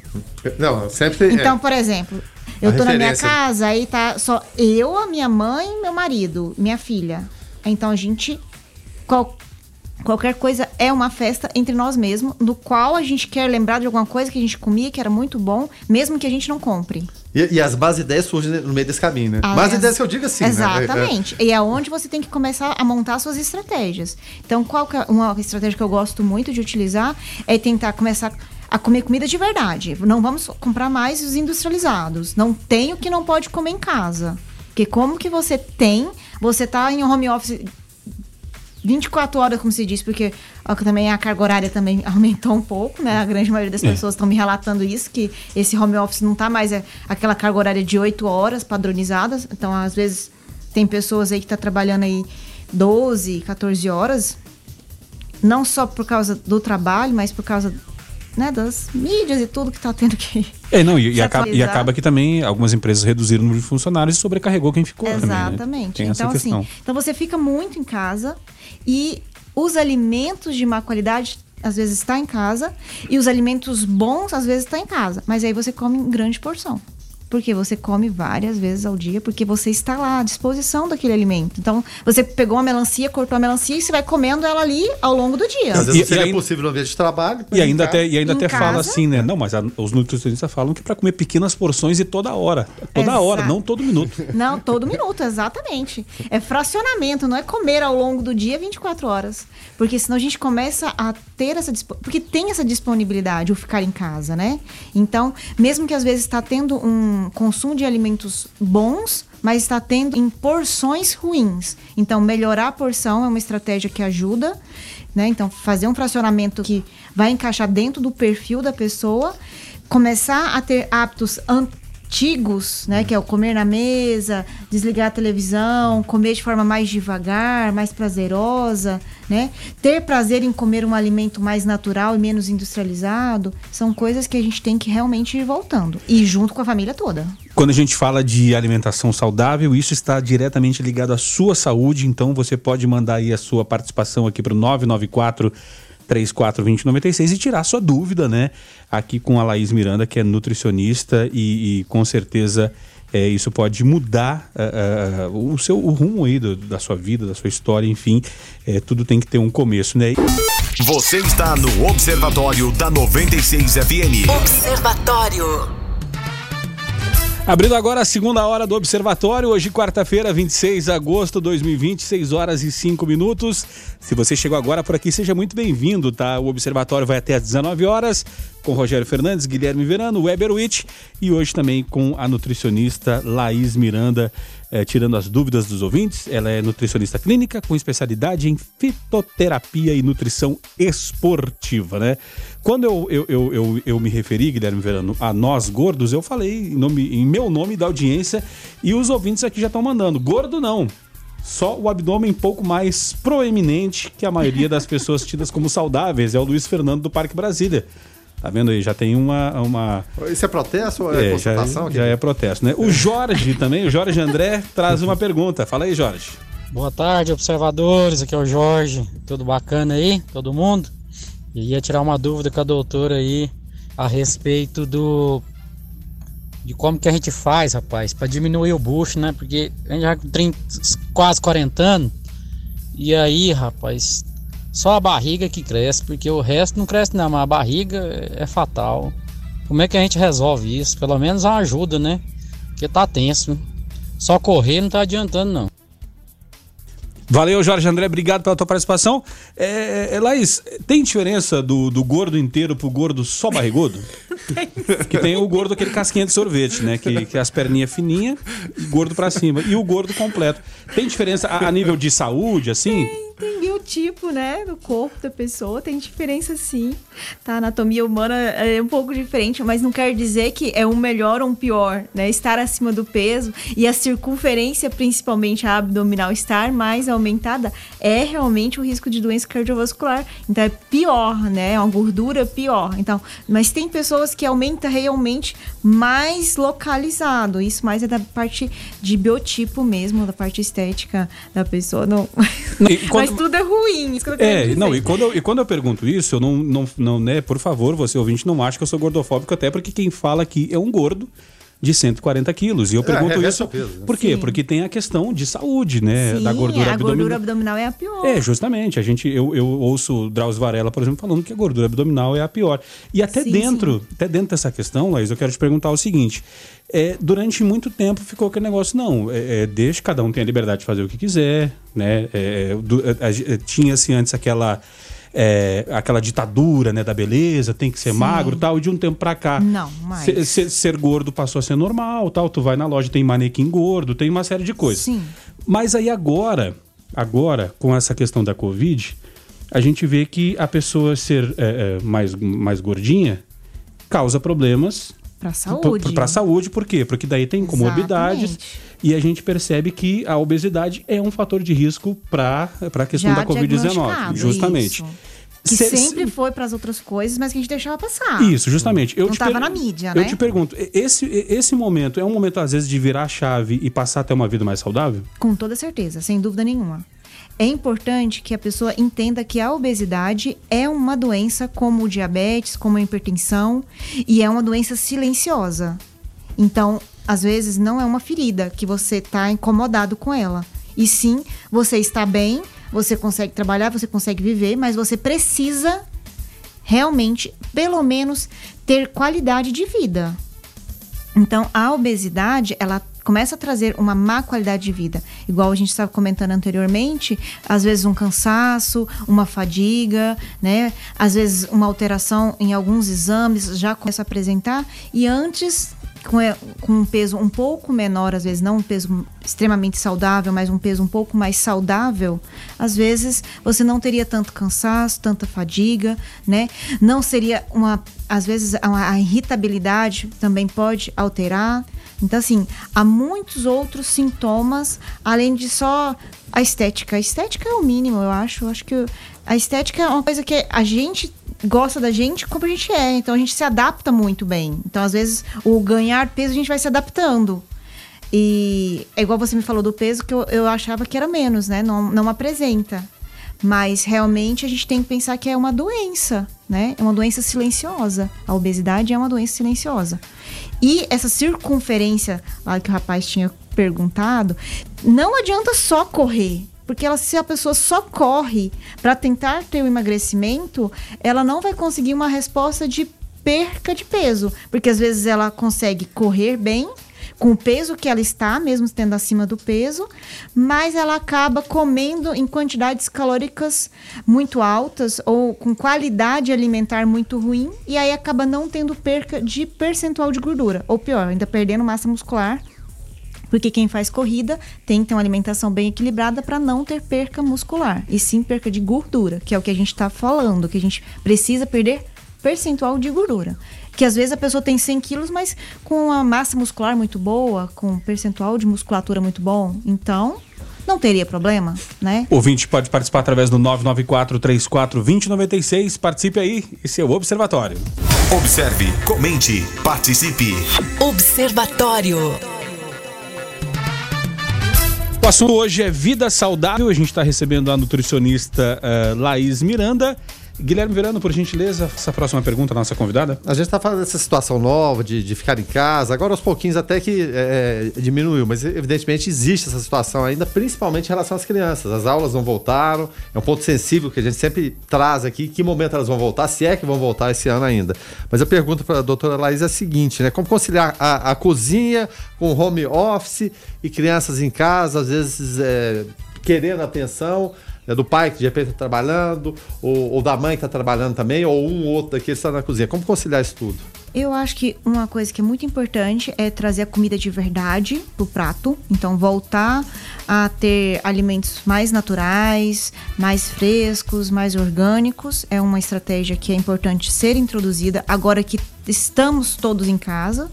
Não, sempre tem. Então, é. por exemplo, eu A tô na minha referência. casa, aí tá só eu, a minha mãe, meu marido, minha filha. Então a gente. qual- qualquer coisa é uma festa entre nós mesmos, do qual a gente quer lembrar de alguma coisa que a gente comia, que era muito bom, mesmo que a gente não compre. E, e as bases ideias surgem no meio desse caminho, né? Ah, Bases é. ideias que eu digo assim, né? Exatamente. E é onde você tem que começar a montar suas estratégias. Então, qual que é uma estratégia que eu gosto muito de utilizar é tentar começar a comer comida de verdade. Não vamos comprar mais os industrializados. Não tem o que não pode comer em casa. Porque como que você tem, você tá em home office 24 horas, como se diz, porque ó, também a carga horária também [laughs] aumentou um pouco, né? A grande maioria das pessoas estão me relatando isso, que esse home office não tá mais é, aquela carga horária de 8 horas padronizadas. Então, às vezes, tem pessoas aí que tá trabalhando aí 12, 14 horas, não só por causa do trabalho, mas por causa né, das mídias e tudo que tá tendo que. É, não, e, e acaba, e acaba que também algumas empresas reduziram o número de funcionários e sobrecarregou quem ficou também, né? Exatamente. Tem essa então, assim, então você fica muito em casa e os alimentos de má qualidade às vezes está em casa e os alimentos bons às vezes está em casa, mas aí você come em grande porção. Porque você come várias vezes ao dia, porque você está lá à disposição daquele alimento. Então, você pegou uma melancia, cortou a melancia e você vai comendo ela ali ao longo do dia. Às vezes E- seria e aí- possível no ambiente de trabalho. E ainda em até, e ainda até fala casa? assim, né? Não, mas a- os nutricionistas falam que para comer pequenas porções e toda hora. Toda hora, Exato. não todo minuto. [laughs] Não, todo minuto, exatamente. É fracionamento, não é comer ao longo do dia 24 horas. Porque senão a gente começa a ter essa porque tem essa disponibilidade o ficar em casa, né? Então, mesmo que às vezes está tendo um consumo de alimentos bons, mas está tendo em porções ruins. Então, melhorar a porção é uma estratégia que ajuda, né? Então, fazer um fracionamento que vai encaixar dentro do perfil da pessoa, começar a ter hábitos an- castigos, né? Que é o comer na mesa, desligar a televisão, comer de forma mais devagar, mais prazerosa, né? Ter prazer em comer um alimento mais natural e menos industrializado, são coisas que a gente tem que realmente ir voltando. E junto com a família toda. Quando a gente fala de alimentação saudável, isso está diretamente ligado à sua saúde, então você pode mandar aí a sua participação aqui para o 994 342096 e tirar sua dúvida, né? Aqui com a Laís Miranda, que é nutricionista e, e com certeza é, isso pode mudar uh, uh, o seu o rumo aí do, da sua vida, da sua história, enfim, é, tudo tem que ter um começo, né? Você está no Observatório da 96 FM. Observatório. Abrindo agora a segunda hora do Observatório, hoje quarta-feira, 26 de agosto de 2020, 6 horas e 5 minutos. Se você chegou agora por aqui, seja muito bem-vindo, tá? O Observatório vai até às 19 horas com Rogério Fernandes, Guilherme Verano, Weber Witt e hoje também com a nutricionista Laís Miranda, eh, tirando as dúvidas dos ouvintes. Ela é nutricionista clínica com especialidade em fitoterapia e nutrição esportiva, né? Quando eu, eu, eu, eu, eu me referi, Guilherme Verano, a nós gordos, eu falei em, nome, em meu nome da audiência e os ouvintes aqui já estão mandando. Gordo não. Só o abdômen um pouco mais proeminente que a maioria das pessoas tidas como saudáveis. É o Luiz Fernando do Parque Brasília. Tá vendo aí? Já tem uma. uma... Isso é protesto ou é, É, já, aqui? já é protesto, né? O Jorge também, o Jorge André, traz uma pergunta. Fala aí, Jorge. Boa tarde, observadores. Aqui é o Jorge. Tudo bacana aí? Todo mundo? E ia tirar uma dúvida com a doutora aí a respeito do. De como que a gente faz, rapaz, para diminuir o bucho, né? Porque a gente já com 30, quase 40 anos. E aí, rapaz, só a barriga que cresce, porque o resto não cresce não, mas a barriga é fatal. Como é que a gente resolve isso? Pelo menos uma ajuda, né? Porque tá tenso. Só correr não tá adiantando, não. Valeu, Jorge André, obrigado pela tua participação. É, é, Laís, tem diferença do, do gordo inteiro pro gordo só barrigudo? [laughs] que tem o gordo, aquele casquinha de sorvete, né? Que, que é as perninhas fininhas e gordo pra cima. E o gordo completo. Tem diferença a, a nível de saúde, assim? Tem biotipo, né, do corpo da pessoa, tem diferença sim. Tá, a anatomia humana é um pouco diferente, mas não quer dizer que é um melhor ou um pior, né? Estar acima do peso e a circunferência, principalmente a abdominal, estar mais aumentada é realmente o risco de doença cardiovascular. Então é pior, né? É uma gordura pior. Então, mas tem pessoas que aumenta realmente mais localizado. Isso mais é da parte de biotipo mesmo, da parte estética da pessoa. Não. Quando- Mas tudo é ruim. Isso que eu É, dizer. não, e quando, eu, e quando eu pergunto isso, eu não, não, não, né, por favor, você ouvinte, não acha que eu sou gordofóbico, até porque quem fala aqui é um gordo de 140 quilos. E eu É, pergunto reversa isso. peso, né? Por quê? Sim. Porque tem a questão de saúde, né? Sim, da gordura a abdominal. gordura abdominal é a pior. É, justamente. A gente, eu, eu ouço o Drauzio Varela, por exemplo, falando que a gordura abdominal é a pior. E até Sim, dentro, até dentro dessa questão, Laís, eu quero te perguntar o seguinte. É, durante muito tempo ficou aquele negócio, não, é, é, deixa cada um tem a liberdade de fazer o que quiser, né? É, a- a- Tinha-se antes aquela. É, aquela ditadura né, da beleza, tem que ser Sim. magro e tal, e de um tempo pra cá. Não, mais. ser- ser- ser gordo passou a ser normal, tal. Tu vai na loja, tem manequim gordo, tem uma série de coisas. Sim. Mas aí agora, agora, com essa questão da Covid, a gente vê que a pessoa ser é, é, mais, mais gordinha causa problemas Pra saúde. para saúde, por quê? Porque daí tem comorbidades Exatamente. E a gente percebe que a obesidade é um fator de risco para a questão Já da Covid-19. diagnosticado, Justamente. isso. Que Se- sempre foi para as outras coisas, mas que a gente deixava passar. Isso, justamente. Eu Não te tava per- na mídia, Eu né? te pergunto, esse, esse momento é um momento, às vezes, de virar a chave e passar a ter uma vida mais saudável? Com toda certeza, sem dúvida nenhuma. É importante que a pessoa entenda que a obesidade é uma doença como o diabetes, como a hipertensão, e é uma doença silenciosa. Então, às vezes, não é uma ferida que você está incomodado com ela. E sim, você está bem, você consegue trabalhar, você consegue viver, mas você precisa realmente, pelo menos, ter qualidade de vida. Então, a obesidade, ela começa a trazer uma má qualidade de vida. Igual a gente estava comentando anteriormente, às vezes um cansaço, uma fadiga, né? Às vezes uma alteração em alguns exames já começa a apresentar e antes com, é, com um peso um pouco menor, às vezes não um peso extremamente saudável, mas um peso um pouco mais saudável, às vezes você não teria tanto cansaço, tanta fadiga, né? Não seria uma, às vezes a, a irritabilidade também pode alterar. Então assim, há muitos outros sintomas além de só a estética. A estética é o mínimo, eu acho. Eu acho que a estética é uma coisa que a gente gosta da gente como a gente é. Então a gente se adapta muito bem. Então, às vezes, o ganhar peso a gente vai se adaptando. E é igual você me falou do peso, que eu, eu achava que era menos, né? Não, não apresenta. Mas realmente a gente tem que pensar que é uma doença, né? É uma doença silenciosa. A obesidade é uma doença silenciosa. E essa circunferência lá que o rapaz tinha perguntado, não adianta só correr. Porque ela, se a pessoa só corre para tentar ter o emagrecimento, ela não vai conseguir uma resposta de perca de peso. Porque às vezes ela consegue correr bem, com o peso que ela está, mesmo estando acima do peso, mas ela acaba comendo em quantidades calóricas muito altas ou com qualidade alimentar muito ruim e aí acaba não tendo perca de percentual de gordura, ou pior, ainda perdendo massa muscular. Porque quem faz corrida tem que ter uma alimentação bem equilibrada para não ter perca muscular, e sim perca de gordura, que é o que a gente está falando, que a gente precisa perder percentual de gordura que às vezes a pessoa tem 100 quilos, mas com uma massa muscular muito boa, com um percentual de musculatura muito bom. Então, não teria problema, né? O ouvinte pode participar através do 994-34-2096. Participe aí, esse é o Observatório. Observe, comente, participe. Observatório. O assunto hoje é vida saudável. A gente está recebendo a nutricionista uh, Laís Miranda. Guilherme Verano, por gentileza, essa próxima pergunta nossa convidada. A gente está falando dessa situação nova de, de ficar em casa, agora aos pouquinhos até que é, diminuiu, mas evidentemente existe essa situação ainda, principalmente em relação às crianças. As aulas não voltaram, é um ponto sensível que a gente sempre traz aqui, que momento elas vão voltar, se é que vão voltar esse ano ainda. Mas a pergunta para a doutora Laís é a seguinte, né? Como conciliar a, a cozinha com home office e crianças em casa, às vezes é, querendo atenção, né, do pai que de repente está trabalhando, ou, ou, da mãe que está trabalhando também, ou um ou outro daqui está na cozinha. Como conciliar isso tudo? Eu acho que uma coisa que é muito importante é trazer a comida de verdade pro prato. Então, voltar a ter alimentos mais naturais, mais frescos, mais orgânicos. É uma estratégia que é importante ser introduzida agora que estamos todos em casa.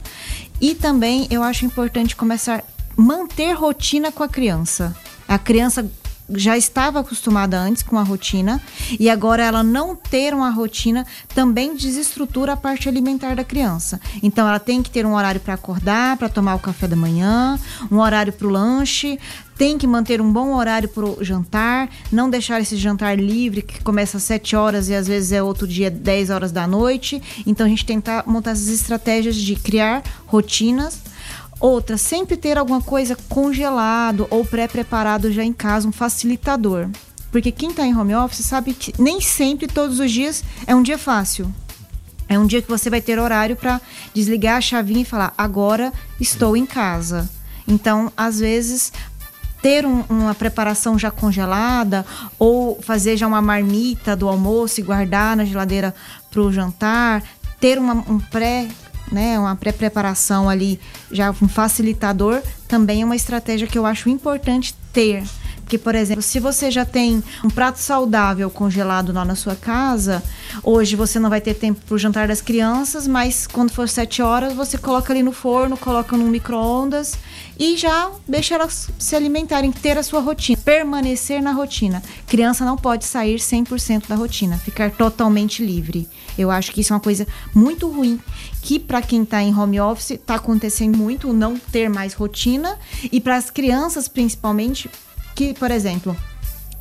E também eu acho importante começar a manter rotina com a criança. A criança já estava acostumada antes com a rotina e agora ela não ter uma rotina também desestrutura a parte alimentar da criança. Então ela tem que ter um horário para acordar, para tomar o café da manhã, um horário para o lanche, tem que manter um bom horário para o jantar, não deixar esse jantar livre que começa às 7 horas e às vezes é outro dia 10 horas da noite. Então a gente tentar montar essas estratégias de criar rotinas Outra, sempre ter alguma coisa congelado ou pré-preparado já em casa, um facilitador. Porque quem está em home office sabe que nem sempre, todos os dias, é um dia fácil. É um dia que você vai ter horário para desligar a chavinha e falar: agora estou em casa. Então, às vezes, ter um, uma preparação já congelada ou fazer já uma marmita do almoço e guardar na geladeira para o jantar, ter uma, um pré né, uma pré-preparação ali, já um facilitador, também é uma estratégia que eu acho importante ter. Porque, por exemplo, se você já tem um prato saudável congelado lá na sua casa, hoje você não vai ter tempo para o jantar das crianças, mas quando for sete horas, você coloca ali no forno, coloca no micro-ondas e já deixa elas se alimentarem, ter a sua rotina, permanecer na rotina. Criança não pode sair 100% da rotina, ficar totalmente livre. Eu acho que isso é uma coisa muito ruim, que para quem está em home office está acontecendo muito não ter mais rotina e para as crianças principalmente que, por exemplo,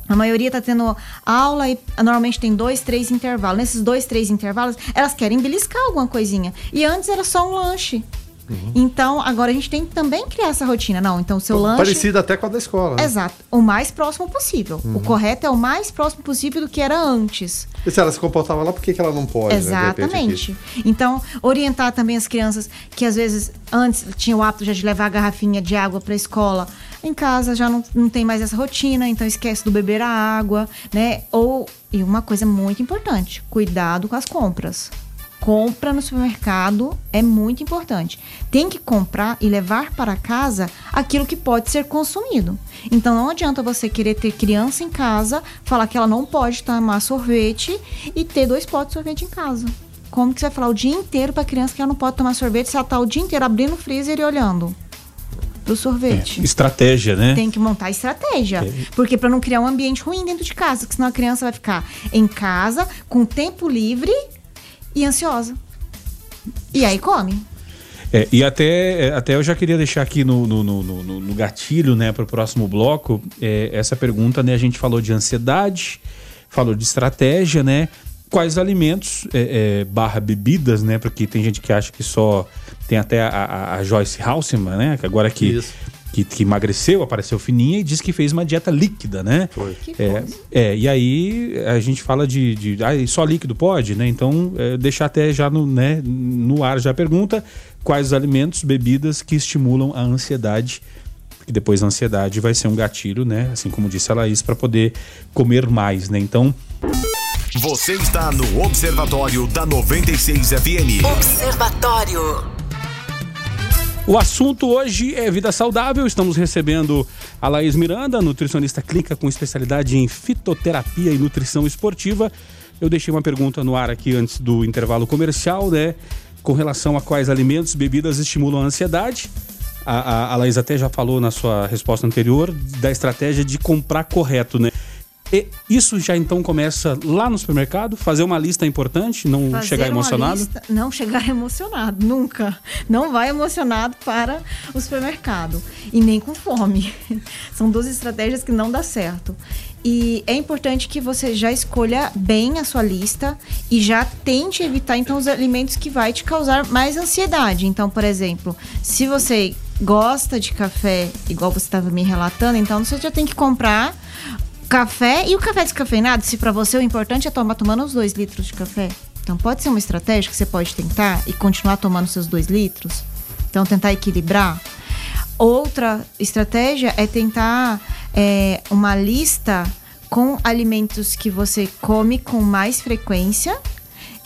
a maioria está tendo aula e normalmente tem dois, três intervalos. Nesses dois, três intervalos, elas querem beliscar alguma coisinha. E antes era só um lanche. Uhum. Então, agora a gente tem que também criar essa rotina. Não, então o seu lanche. Parecido até com a da escola. Né? Exato. O mais próximo possível. Uhum. O correto é o mais próximo possível do que era antes. E se ela se comportava lá, por que, que ela não pode? Né, Exatamente. Né, então, orientar também as crianças que às vezes antes tinham o hábito já de levar a garrafinha de água para a escola. Em casa já não, não tem mais essa rotina, então esquece do beber a água, né? Ou, e uma coisa muito importante, cuidado com as compras compra no supermercado é muito importante. Tem que comprar e levar para casa aquilo que pode ser consumido. Então não adianta você querer ter criança em casa, falar que ela não pode tomar sorvete e ter dois potes de sorvete em casa. Como que você vai falar o dia inteiro para criança que ela não pode tomar sorvete se ela tá o dia inteiro abrindo o freezer e olhando pro sorvete? Estratégia, né? Tem que montar estratégia. Porque para não criar um ambiente ruim dentro de casa, porque senão a criança vai ficar em casa, com tempo livre e ansiosa. E aí come. É, e até, é, até eu já queria deixar aqui no, no, no, no- no gatilho, né, para o próximo bloco, é, essa pergunta, né? A gente falou de ansiedade, falou de estratégia, né? Quais alimentos é, é, barra bebidas, né? Porque tem gente que acha que só tem até a, a- a Joyce Halseman, né? Que agora que, que, que emagreceu, apareceu fininha e diz que fez uma dieta líquida, né? Foi. É, é, e aí a gente fala de, de ah, só líquido pode, né? Então, é, deixar até já no, né, no ar já a pergunta: quais os alimentos, bebidas que estimulam a ansiedade? Porque depois a ansiedade vai ser um gatilho, né? Assim como disse a Laís, para poder comer mais, né? Então, Você está no Observatório da 96 FM. Observatório. O assunto hoje é vida saudável. Estamos recebendo a Laís Miranda, nutricionista clínica com especialidade em fitoterapia e nutrição esportiva. Eu deixei uma pergunta no ar aqui antes do intervalo comercial, né? Com relação a quais alimentos, bebidas estimulam a ansiedade. A, a, a Laís até já falou na sua resposta anterior da estratégia de comprar correto, né? E isso já então começa lá no supermercado, fazer uma lista importante, não Fazer chegar emocionado. lista- não chegar [laughs] emocionado, nunca. Não vai emocionado para o supermercado. E nem com fome. [laughs] São duas estratégias que não dá certo. E é importante que você já escolha bem a sua lista e já tente evitar então os alimentos que vai te causar mais ansiedade. Então, por exemplo, se você gosta de café, igual você estava me relatando, então você já tem que comprar café e o café descafeinado, se para você o importante é tomar tomando os dois litros de café. Então pode ser uma estratégia que você pode tentar e continuar tomando seus dois litros. Então tentar equilibrar. Outra estratégia é tentar é, uma lista com alimentos que você come com mais frequência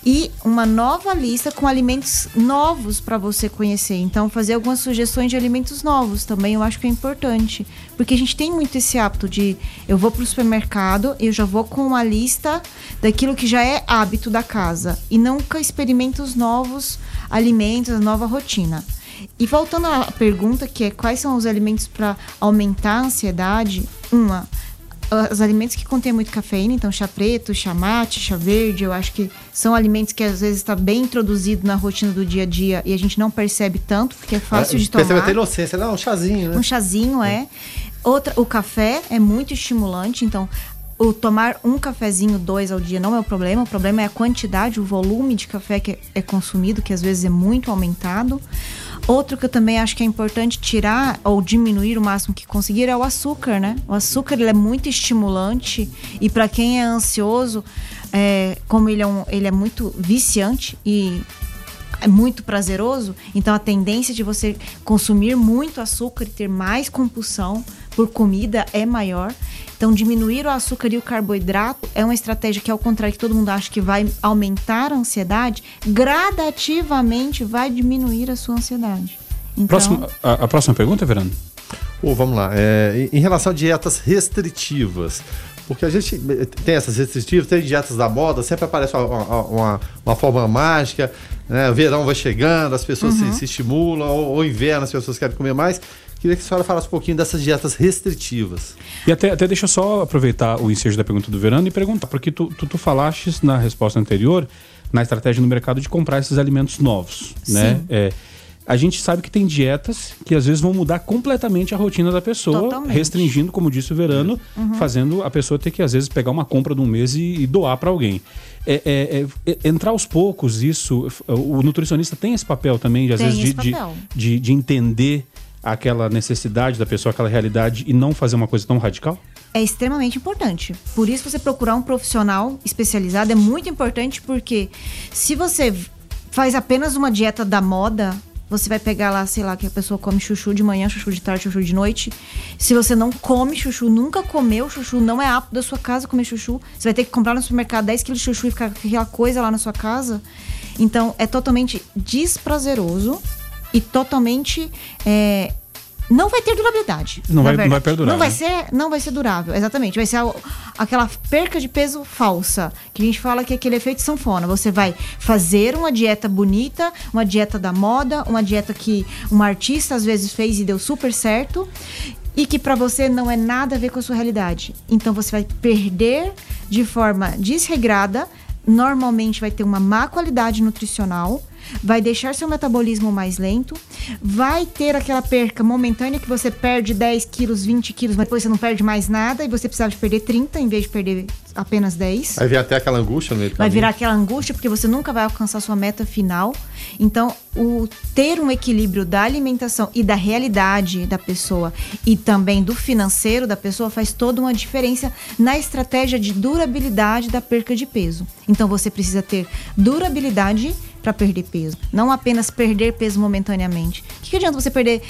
e uma nova lista com alimentos novos para você conhecer. Então, fazer algumas sugestões de alimentos novos também eu acho que é importante. Porque a gente tem muito esse hábito de eu vou para o supermercado eu já vou com uma lista daquilo que já é hábito da casa. E nunca experimento os novos alimentos, a nova rotina. E voltando à pergunta, que é quais são os alimentos para aumentar a ansiedade? Uma, os alimentos que contêm muito cafeína, então chá preto, chá mate, chá verde, eu acho que são alimentos que às vezes está bem introduzido na rotina do dia a dia e a gente não percebe tanto, porque é fácil de tomar. Percebe até inocência, não, um chazinho, né? Um chazinho é. Outra, o café é muito estimulante, então o tomar um cafezinho, dois ao dia não é o problema. O problema é a quantidade, o volume de café que é consumido, que às vezes é muito aumentado. Outro que eu também acho que é importante tirar ou diminuir o máximo que conseguir é o açúcar, né? O açúcar ele é muito estimulante e para quem é ansioso, é, como ele é, um, ele é muito viciante e é muito prazeroso, então a tendência de você consumir muito açúcar e ter mais compulsão por comida é maior. Então, diminuir o açúcar e o carboidrato é uma estratégia que, ao contrário que todo mundo acha que vai aumentar a ansiedade, gradativamente vai diminuir a sua ansiedade. Então, Próximo, a, a próxima pergunta, Verano? Pô, vamos lá. É, em relação a dietas restritivas, porque a gente eh, tem essas restritivas, tem dietas da moda, sempre aparece uma, uma, uma- uma forma mágica, né? O verão vai chegando, as pessoas Uhum. se, se estimulam, ou, ou inverno, as pessoas querem comer mais. Queria que a senhora falasse um pouquinho dessas dietas restritivas. E até, até deixa eu só aproveitar o ensejo da pergunta do Verano e perguntar, porque tu, tu, tu falaste na resposta anterior, na estratégia no mercado de comprar esses alimentos novos, né? Sim. É, a gente sabe que tem dietas que às vezes vão mudar completamente a rotina da pessoa, Totalmente. restringindo, como disse o Verano, Uhum. fazendo a pessoa ter que às vezes pegar uma compra de um mês e, e doar para alguém. É, é- é- é- entrar aos poucos, isso, o nutricionista tem esse papel também, de, às Tem vezes, de, de, de, de entender aquela necessidade da pessoa, aquela realidade e não fazer uma coisa tão radical? é extremamente importante. Por isso, você procurar um profissional especializado é muito importante, porque se você faz apenas uma dieta da moda, você vai pegar lá, sei lá, que a pessoa come chuchu de manhã, chuchu de tarde, chuchu de noite. Se você não come chuchu, nunca comeu chuchu, não é apto da sua casa comer chuchu, você vai ter que comprar no supermercado 10 quilos de chuchu e ficar aquela coisa lá na sua casa. Então, é totalmente desprazeroso e totalmente. é, não vai ter durabilidade. Não vai- não vai perdurar, Não vai né? ser, não vai ser durável, exatamente. Vai ser a- aquela perca de peso falsa, que a gente fala que é aquele efeito sanfona. Você vai fazer uma dieta bonita, uma dieta da moda, uma dieta que um artista às vezes fez e deu super certo, e que pra você não é nada a ver com a sua realidade. Então você vai perder de forma desregrada, normalmente vai ter uma má qualidade nutricional, vai deixar seu metabolismo mais lento, vai ter aquela perca momentânea que você perde 10 quilos, 20 quilos, mas depois você não perde mais nada e você precisava de perder 30 em vez de perder apenas 10. Vai vir até aquela angústia no meio Vai virar aquela angústia porque você nunca vai alcançar sua meta final. Então, o ter um equilíbrio da alimentação e da realidade da pessoa e também do financeiro da pessoa faz toda uma diferença na estratégia de durabilidade da perca de peso. Então, você precisa ter durabilidade para perder peso, não apenas perder peso momentaneamente. O que, que adianta você perder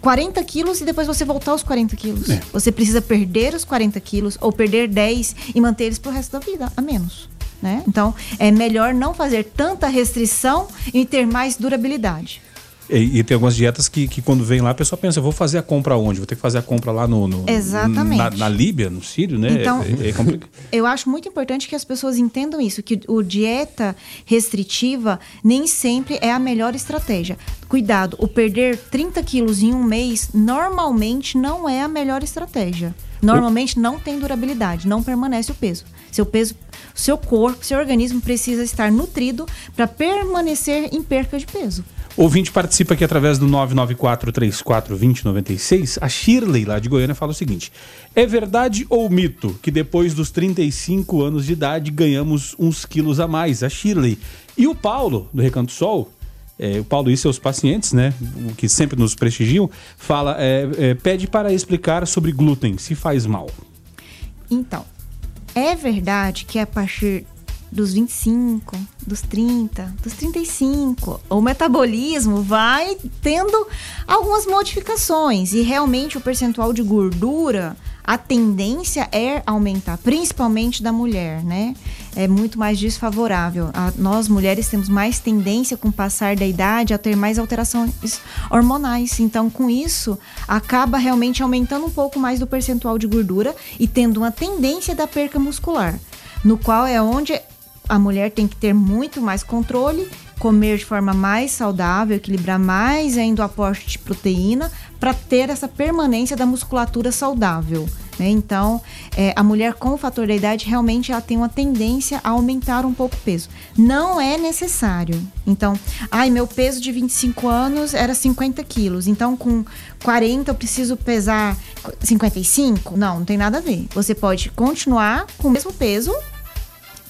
40 quilos e depois você voltar aos 40 quilos? É. Você precisa perder os 40 quilos ou perder 10 e manter eles pro resto da vida, a menos. Né? Então, é melhor não fazer tanta restrição e ter mais durabilidade. E, e tem algumas dietas que, que quando vem lá, a pessoa pensa, eu vou fazer a compra onde? Vou ter que fazer a compra lá no... no- Exatamente. Na, na Líbia, no Sírio, né? Então- é, é. [laughs] Eu acho muito importante que as pessoas entendam isso, que o dieta restritiva nem sempre é a melhor estratégia. Cuidado, o perder 30 quilos em um mês normalmente não é a melhor estratégia. Normalmente não tem durabilidade, não permanece o peso. Seu peso, seu corpo, seu organismo precisa estar nutrido para permanecer em perca de peso. Ouvinte participa aqui através do 994-34-2096. A Shirley, lá de Goiânia, fala o seguinte: É verdade ou mito que depois dos 35 anos de idade ganhamos uns quilos a mais? A Shirley. E o Paulo, do Recanto Sol, é, o Paulo e seus pacientes, né, que sempre nos prestigiam, fala, é, é, pede para explicar sobre glúten, se faz mal. Então, é verdade que a partir dos 25, dos 30, dos 35, o metabolismo vai tendo algumas modificações e realmente o percentual de gordura, a tendência é aumentar, principalmente da mulher, né? É muito mais desfavorável. A- nós mulheres temos mais tendência com o passar da idade a ter mais alterações hormonais. Então, com isso, acaba realmente aumentando um pouco mais do percentual de gordura e tendo uma tendência da perca muscular, no qual é onde a mulher tem que ter muito mais controle, comer de forma mais saudável, equilibrar mais ainda o aporte de proteína para ter essa permanência da musculatura saudável. né? Então, é, a mulher com o fator da idade realmente ela tem uma tendência a aumentar um pouco o peso. Não é necessário. Então, ai, meu peso de 25 anos era 50 quilos. Então, com 40 eu preciso pesar 55? Não, não tem nada a ver. Você pode continuar com o mesmo peso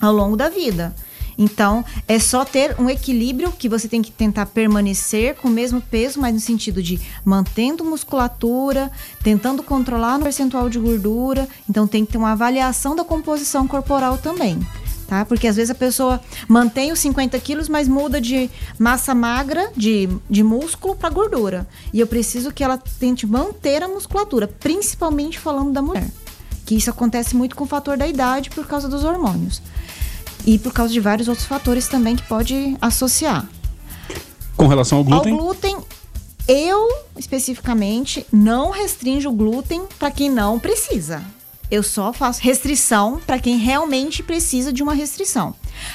ao longo da vida. Então, é só ter um equilíbrio que você tem que tentar permanecer com o mesmo peso, mas no sentido de mantendo musculatura, tentando controlar no percentual de gordura. Então, tem que ter uma avaliação da composição corporal também. Tá? Porque às vezes a pessoa mantém os 50 quilos, mas muda de massa magra, de, de músculo, para gordura. E eu preciso que ela tente manter a musculatura, principalmente falando da mulher. Que isso acontece muito com o fator da idade por causa dos hormônios. E por causa de vários outros fatores também que pode associar. Com relação ao glúten, Ao glúten, eu especificamente não restringo o glúten para quem não precisa. Eu só faço restrição para quem realmente precisa de uma restrição.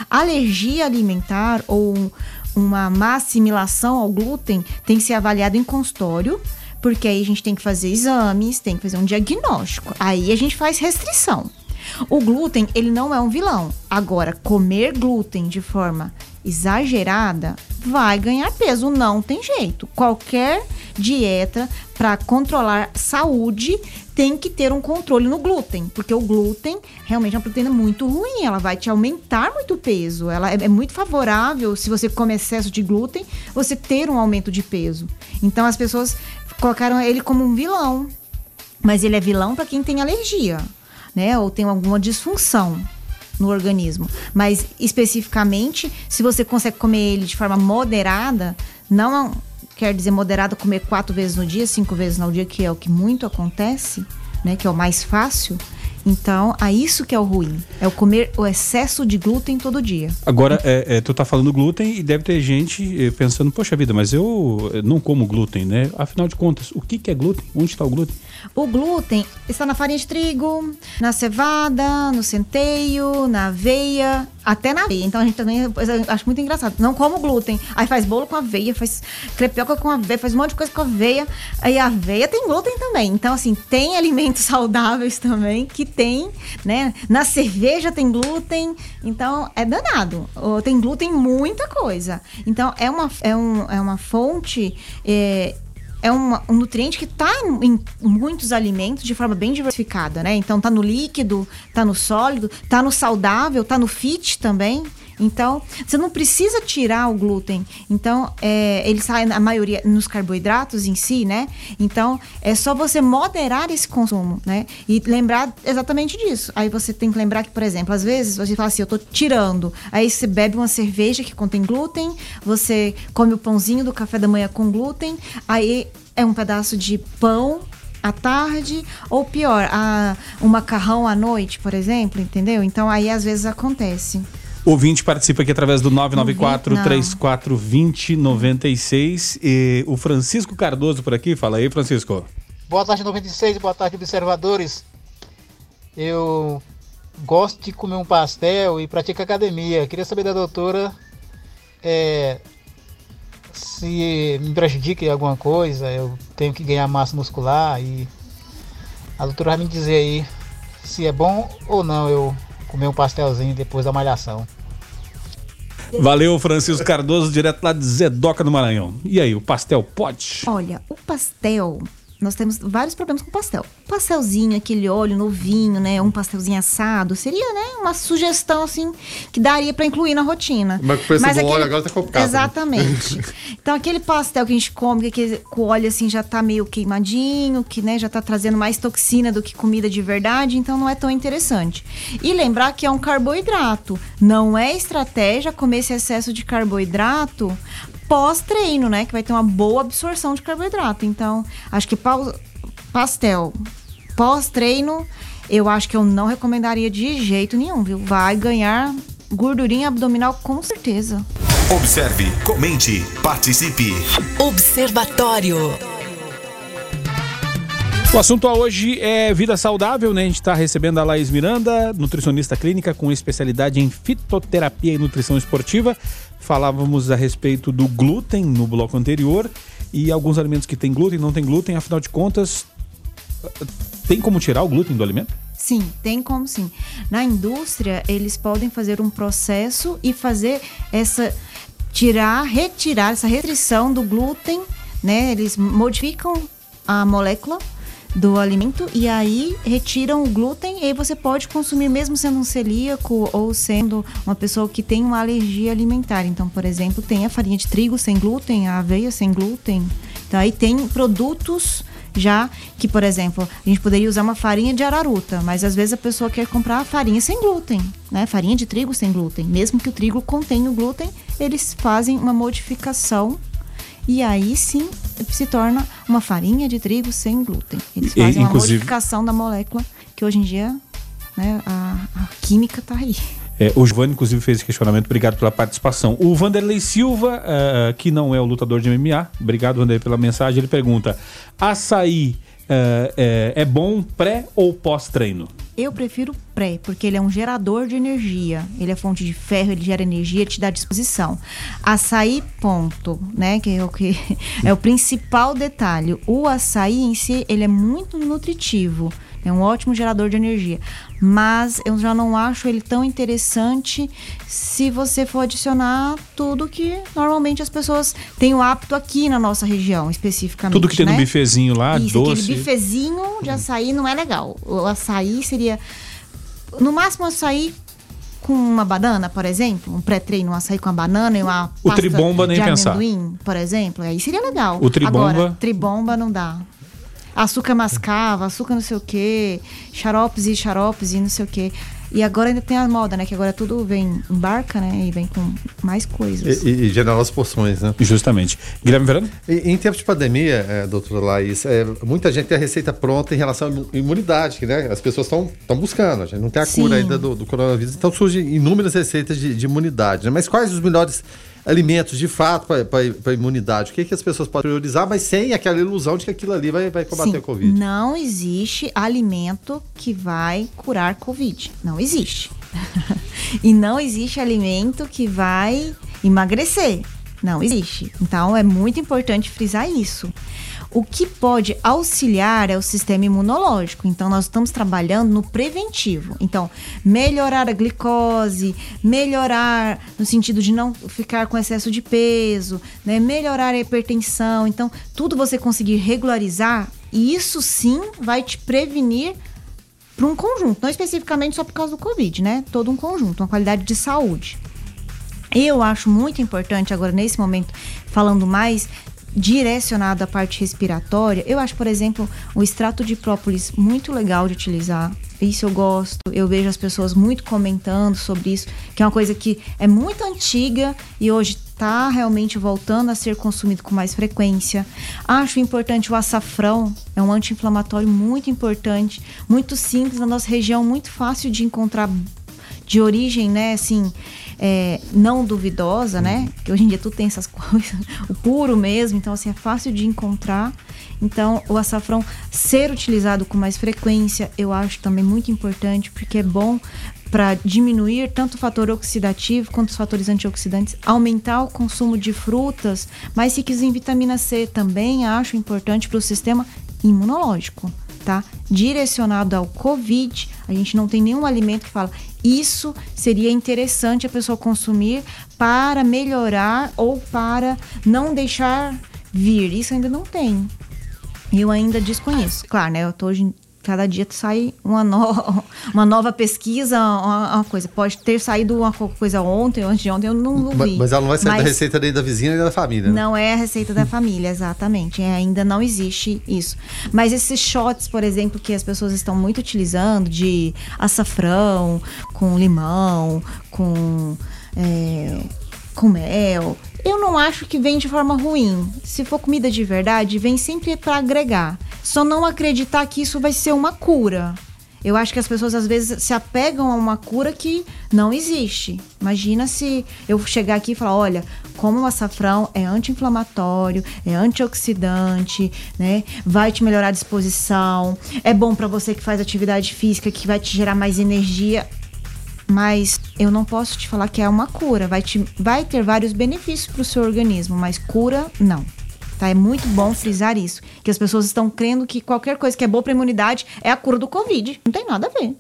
Alergia alimentar ou uma má assimilação ao glúten tem que ser avaliado em consultório, porque aí a gente tem que fazer exames, tem que fazer um diagnóstico. Aí a gente faz restrição. O glúten, ele não é um vilão. Agora, comer glúten de forma exagerada vai ganhar peso, não tem jeito. Qualquer dieta para controlar saúde tem que ter um controle no glúten, porque o glúten realmente é uma proteína muito ruim, ela vai te aumentar muito o peso. Ela é, é muito favorável se você come excesso de glúten, você ter um aumento de peso. Então as pessoas colocaram ele como um vilão, mas ele é vilão para quem tem alergia, né? Ou tem alguma disfunção no organismo. Mas especificamente, se você consegue comer ele de forma moderada, não quer dizer moderada comer quatro vezes no dia, cinco vezes no dia, que é o que muito acontece, né? Que é o mais fácil. Então, é isso que é o ruim. É o comer o excesso de glúten todo dia. Agora, é, é, tu tá falando glúten e deve ter gente eh, pensando, poxa vida, mas eu eh, não como glúten, né? Afinal de contas, o que, que é glúten? Onde está o glúten? O glúten está na farinha de trigo, na cevada, no centeio, na aveia, até na aveia. Então a gente também acho muito engraçado. Não como glúten. Aí faz bolo com aveia, faz crepioca com aveia, faz um monte de coisa com aveia. Aí a aveia tem glúten também. Então, assim, tem alimentos [laughs] saudáveis também que tem, né? Na cerveja tem glúten. Então, é danado. Tem glúten muita coisa. Então, é uma, é um, é uma fonte. é, é uma- um nutriente que está em muitos alimentos de forma bem diversificada, né? Então tá no líquido, tá no sólido, tá no saudável, tá no fit também. Então, você não precisa tirar o glúten. Então, é, ele sai na maioria nos carboidratos em si, né? Então, é só você moderar esse consumo, né? E lembrar exatamente disso. Aí você tem que lembrar que, por exemplo, às vezes você fala assim, eu tô tirando. Aí você bebe uma cerveja que contém glúten, você come o pãozinho do café da manhã com glúten, aí é um pedaço de pão à tarde, ou pior, a, um macarrão à noite, por exemplo, entendeu? Então aí às vezes acontece. Ouvinte participa aqui através do 994 Não. 34 20 96 e o Francisco Cardoso por aqui, fala aí, Francisco. Boa tarde, 96, boa tarde, observadores. Eu gosto de comer um pastel e pratico academia. Queria saber da doutora é, se me prejudica em alguma coisa, eu tenho que ganhar massa muscular e a doutora vai me dizer aí se é bom ou não eu comer um pastelzinho depois da malhação. Valeu, Francisco Cardoso, direto lá de Zedoca do Maranhão. E aí, o pastel pode? Olha, o pastel, nós temos vários problemas com pastel. Pastelzinho, aquele óleo novinho, né? Um pastelzinho assado, seria, né? Uma sugestão, assim, que daria pra incluir na rotina. Mas com preço do óleo agora tá complicado, né? Exatamente. [laughs] então, aquele pastel que a gente come, que aquele, o óleo, assim, já tá meio queimadinho, que, né, já tá trazendo mais toxina do que comida de verdade, então não é tão interessante. E lembrar que é um carboidrato. Não é estratégia comer esse excesso de carboidrato pós-treino, né? Que vai ter uma boa absorção de carboidrato. Então, acho que pastel pós-treino, eu acho que eu não recomendaria de jeito nenhum, viu? Vai ganhar gordurinha abdominal com certeza. Observe, comente, participe. Observatório. O assunto hoje é vida saudável, né? A gente está recebendo a Laís Miranda, nutricionista clínica com especialidade em fitoterapia e nutrição esportiva. Falávamos a respeito do glúten no bloco anterior e alguns alimentos que têm glúten, não tem glúten, afinal de contas, tem como tirar o glúten do alimento? Sim, tem como sim. Na indústria, eles podem fazer um processo e fazer essa tirar, retirar essa restrição do glúten, né? Eles modificam a molécula do alimento e aí retiram o glúten e aí você pode consumir mesmo sendo um celíaco ou sendo uma pessoa que tem uma alergia alimentar. Então, por exemplo, tem a farinha de trigo sem glúten, a aveia sem glúten. Então aí tem produtos já que, por exemplo, a gente poderia usar uma farinha de araruta, mas às vezes a pessoa quer comprar farinha sem glúten, né? Farinha de trigo sem glúten. Mesmo que o trigo contenha o glúten, eles fazem uma modificação e aí sim se torna uma farinha de trigo sem glúten. Eles E, fazem uma inclusive- modificação da molécula que hoje em dia, né, a, a química tá aí. É, o Giovanni, inclusive, fez esse questionamento. Obrigado pela participação. O Vanderlei Silva, ah, que não é o lutador de MMA, obrigado, Vanderlei, pela mensagem. Ele pergunta: açaí ah, é, é bom pré ou pós-treino? Eu prefiro pré, porque ele é um gerador de energia. Ele é fonte de ferro, ele gera energia, te dá disposição. Açaí, ponto, né? Que é o que [laughs] é o principal detalhe. O açaí em si, ele é muito nutritivo. É um ótimo gerador de energia. Mas eu já não acho ele tão interessante se você for adicionar tudo que normalmente as pessoas têm o hábito aqui na nossa região, especificamente. Tudo que tem no né? bifezinho lá, Isso, doce. aquele bifezinho de açaí não é legal. O açaí seria. No máximo, açaí com uma banana, por exemplo. Um pré-treino, um açaí com a banana e uma. O pasta tribomba nem de pensar. amendoim, por exemplo. Aí seria legal. O tribomba- Agora, tribomba não dá. Açúcar mascavo, açúcar não sei o quê, xaropes e xaropes e não sei o quê. E agora ainda tem a moda, né? Que agora tudo vem em barca, né? E vem com mais coisas. E, e generosas porções, né? Justamente. Guilherme Verano? Em, em tempos de pandemia, é, doutora Laís, é, muita gente tem a receita pronta em relação à imunidade, né? As pessoas estão buscando, a gente não tem a Sim. cura ainda do, do coronavírus, então surgem inúmeras receitas de, de imunidade. Né? Mas quais os melhores alimentos, de fato, para a imunidade? O que, que as pessoas podem priorizar, mas sem aquela ilusão de que aquilo ali vai, vai combater Sim, o Covid? Não existe alimento que vai curar Covid. Não existe. [laughs] e não existe alimento que vai emagrecer. Não existe. Então é muito importante frisar isso. O que pode auxiliar é o sistema imunológico. Então, nós estamos trabalhando no preventivo. Então, melhorar a glicose, melhorar no sentido de não ficar com excesso de peso, né? melhorar a hipertensão. Então, tudo você conseguir regularizar, e isso sim vai te prevenir para um conjunto, não especificamente só por causa do Covid, né? Todo um conjunto, uma qualidade de saúde. Eu acho muito importante agora nesse momento, falando mais direcionado à parte respiratória, eu acho, por exemplo, o extrato de própolis muito legal de utilizar. Isso eu gosto. Eu vejo as pessoas muito comentando sobre isso, que é uma coisa que é muito antiga e hoje está realmente voltando a ser consumido com mais frequência. Acho importante o açafrão, é um anti-inflamatório muito importante, muito simples na nossa região, muito fácil de encontrar de origem, né, assim, é, não duvidosa, né? Que hoje em dia tudo tem essas [laughs] coisas, o puro mesmo, então assim é fácil de encontrar. Então, o açafrão ser utilizado com mais frequência, eu acho também muito importante, porque é bom para diminuir tanto o fator oxidativo quanto os fatores antioxidantes, aumentar o consumo de frutas, mas se quiser vitamina C também acho importante para o sistema imunológico, tá? Direcionado ao COVID, a gente não tem nenhum alimento que fala isso seria interessante a pessoa consumir para melhorar ou para não deixar vir. Isso ainda não tem. Eu ainda desconheço. Claro, né? Eu tô hoje cada dia sai uma, no... [laughs] uma nova pesquisa, uma, uma, coisa. Pode ter saído uma coisa ontem, antes de ontem, eu não, não vi. Mas ela não vai sair mas da receita nem da vizinha nem da família, né? Não é a receita da família, exatamente. É, ainda não existe isso. Mas esses shots, por exemplo, que as pessoas estão muito utilizando, de açafrão, com limão, com, é, com mel, eu não acho que vem de forma ruim. Se for comida de verdade, vem sempre para agregar. Só não acreditar que isso vai ser uma cura. Eu acho que as pessoas às vezes se apegam a uma cura que não existe. Imagina se eu chegar aqui e falar: olha, como o açafrão é anti-inflamatório, é antioxidante, né? Vai te melhorar a disposição, é bom para você que faz atividade física, que vai te gerar mais energia. Mas eu não posso te falar que é uma cura. Vai, te, vai ter vários benefícios para o seu organismo, mas cura, não. Tá? É muito bom frisar isso. Que as pessoas estão crendo que qualquer coisa que é boa para a imunidade é a cura do Covid. Não tem nada a ver.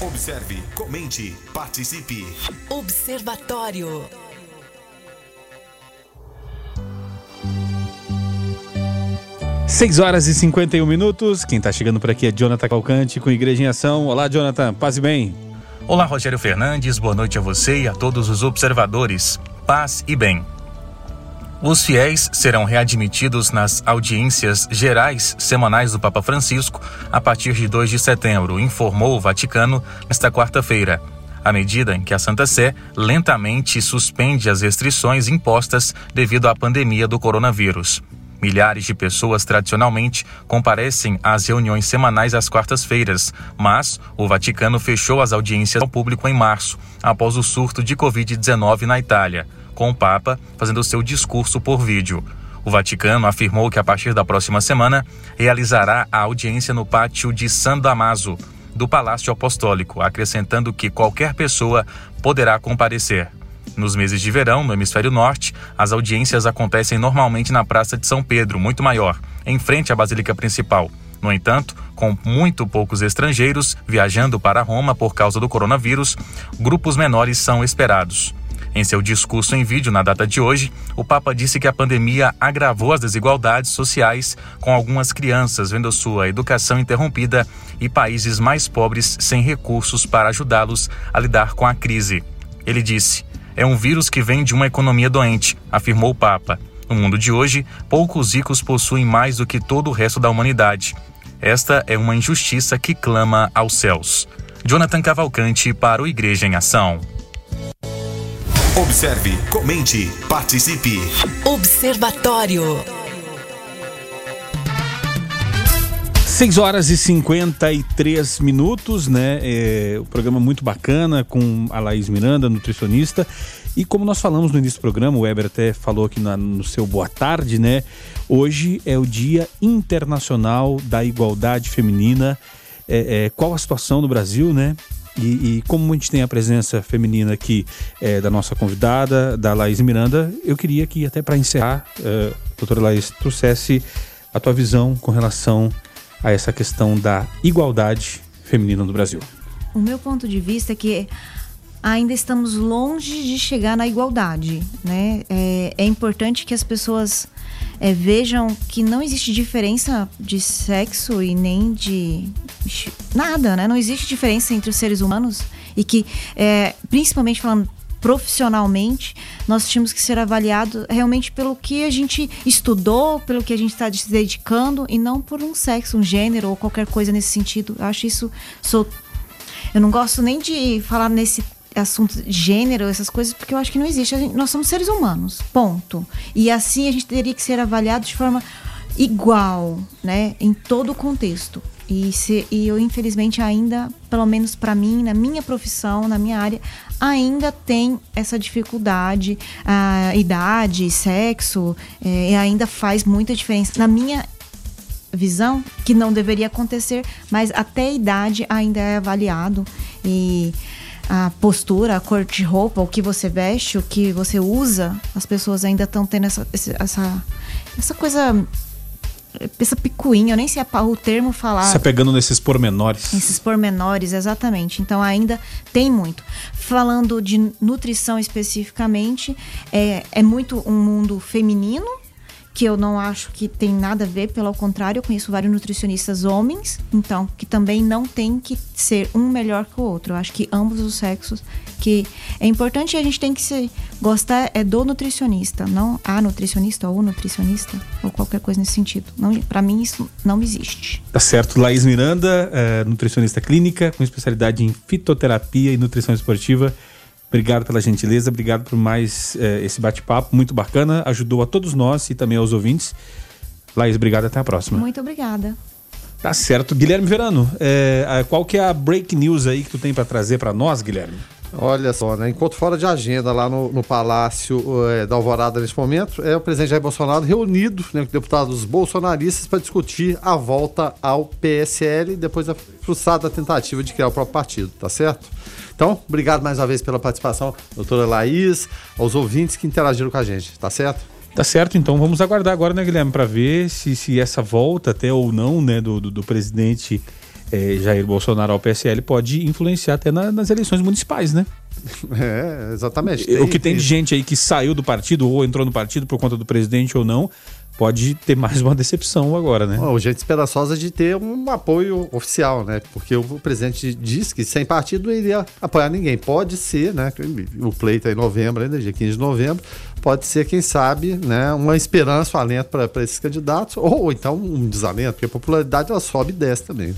Observe, comente, participe. Observatório. Seis horas e 51 minutos. Quem está chegando por aqui é Jonathan Calcante com Igreja em Ação. Olá, Jonathan. Paz e bem. Olá, Rogério Fernandes. Boa noite a você e a todos os observadores. Paz e bem. Os fiéis serão readmitidos nas audiências gerais semanais do Papa Francisco a partir de 2 de setembro, informou o Vaticano nesta quarta-feira. À medida em que a Santa Sé lentamente suspende as restrições impostas devido à pandemia do coronavírus. Milhares de pessoas tradicionalmente comparecem às reuniões semanais às quartas-feiras, mas o Vaticano fechou as audiências ao público em março, após o surto de Covid-19 na Itália com o Papa fazendo seu discurso por vídeo. O Vaticano afirmou que a partir da próxima semana realizará a audiência no pátio de San Damaso, do Palácio Apostólico, acrescentando que qualquer pessoa poderá comparecer. Nos meses de verão, no hemisfério norte, as audiências acontecem normalmente na Praça de São Pedro, muito maior, em frente à Basílica Principal. No entanto, com muito poucos estrangeiros viajando para Roma por causa do coronavírus, grupos menores são esperados. Em seu discurso em vídeo na data de hoje, o Papa disse que a pandemia agravou as desigualdades sociais, com algumas crianças vendo sua educação interrompida e países mais pobres sem recursos para ajudá-los a lidar com a crise. Ele disse: É um vírus que vem de uma economia doente, afirmou o Papa. No mundo de hoje, poucos ricos possuem mais do que todo o resto da humanidade. Esta é uma injustiça que clama aos céus. Jonathan Cavalcante para o Igreja em Ação. Observe, comente, participe. Observatório. 6 horas e 53 minutos, né? É, o programa muito bacana com a Laís Miranda, nutricionista. E como nós falamos no início do programa, o Weber até falou aqui na, no seu boa tarde, né? Hoje é o Dia Internacional da Igualdade Feminina. É, é, qual a situação no Brasil, né? E, e, como a gente tem a presença feminina aqui é, da nossa convidada, da Laís Miranda, eu queria que até para encerrar, é, doutora Laís, trouxesse a tua visão com relação a essa questão da igualdade feminina no Brasil. O meu ponto de vista é que ainda estamos longe de chegar na igualdade, né? É, é importante que as pessoas é, vejam que não existe diferença de sexo e nem de nada, né? Não existe diferença entre os seres humanos e que, é, principalmente falando profissionalmente, nós tínhamos que ser avaliados realmente pelo que a gente estudou, pelo que a gente está se dedicando e não por um sexo, um gênero ou qualquer coisa nesse sentido. Eu acho isso. Sou, eu não gosto nem de falar nesse assunto de gênero, essas coisas, porque eu acho que não existe. Gente, nós somos seres humanos, ponto. E assim a gente teria que ser avaliado de forma igual, né, em todo o contexto. E, se, e eu, infelizmente, ainda, pelo menos para mim, na minha profissão, na minha área, ainda tem essa dificuldade. A idade, sexo, é, ainda faz muita diferença. Na minha visão, que não deveria acontecer, mas até a idade ainda é avaliado. E a postura, a cor de roupa, o que você veste, o que você usa, as pessoas ainda estão tendo essa, essa, essa coisa. Essa picuinha, eu nem sei o termo falar. Se apegando nesses pormenores. Esses pormenores, exatamente. Então ainda tem muito. Falando de nutrição especificamente, é, é muito um mundo feminino que eu não acho que tem nada a ver, pelo contrário, eu conheço vários nutricionistas homens, então, que também não tem que ser um melhor que o outro. Eu acho que ambos os sexos, que é importante e a gente tem que se gostar é do nutricionista, não a nutricionista ou o nutricionista, ou qualquer coisa nesse sentido. Não, para mim isso não existe. Tá certo. Laís Miranda, é, nutricionista clínica, com especialidade em fitoterapia e nutrição esportiva. Obrigado pela gentileza, obrigado por mais eh, esse bate-papo muito bacana, ajudou a todos nós e também aos ouvintes. Laís, obrigado, até a próxima. Muito obrigada. Tá certo. Guilherme Verano, eh, qual que é a break news aí que tu tem para trazer para nós, Guilherme? Olha só, né? Enquanto fora de agenda lá no, no Palácio é, da Alvorada nesse momento, é o presidente Jair Bolsonaro reunido né, com deputados bolsonaristas para discutir a volta ao PSL depois da frustrada tentativa de criar o próprio partido, tá certo? Então, obrigado mais uma vez pela participação, doutora Laís, aos ouvintes que interagiram com a gente, tá certo? Tá certo, então vamos aguardar agora, né, Guilherme, para ver se, se essa volta até ou não, né, do, do, do presidente eh, Jair Bolsonaro ao PSL pode influenciar até na, nas eleições municipais, né? [laughs] É, exatamente. Tem, o que tem de gente aí que saiu do partido ou entrou no partido por conta do presidente ou não, pode ter mais uma decepção agora, né? O gente esperançosa de ter um apoio oficial, né? Porque o presidente disse que sem partido não iria apoiar ninguém. Pode ser, né? O pleito é em novembro, ainda dia 15 de novembro. Pode ser, quem sabe, né? Uma esperança, um alento para esses candidatos, ou então um desalento, porque a popularidade ela sobe e desce também.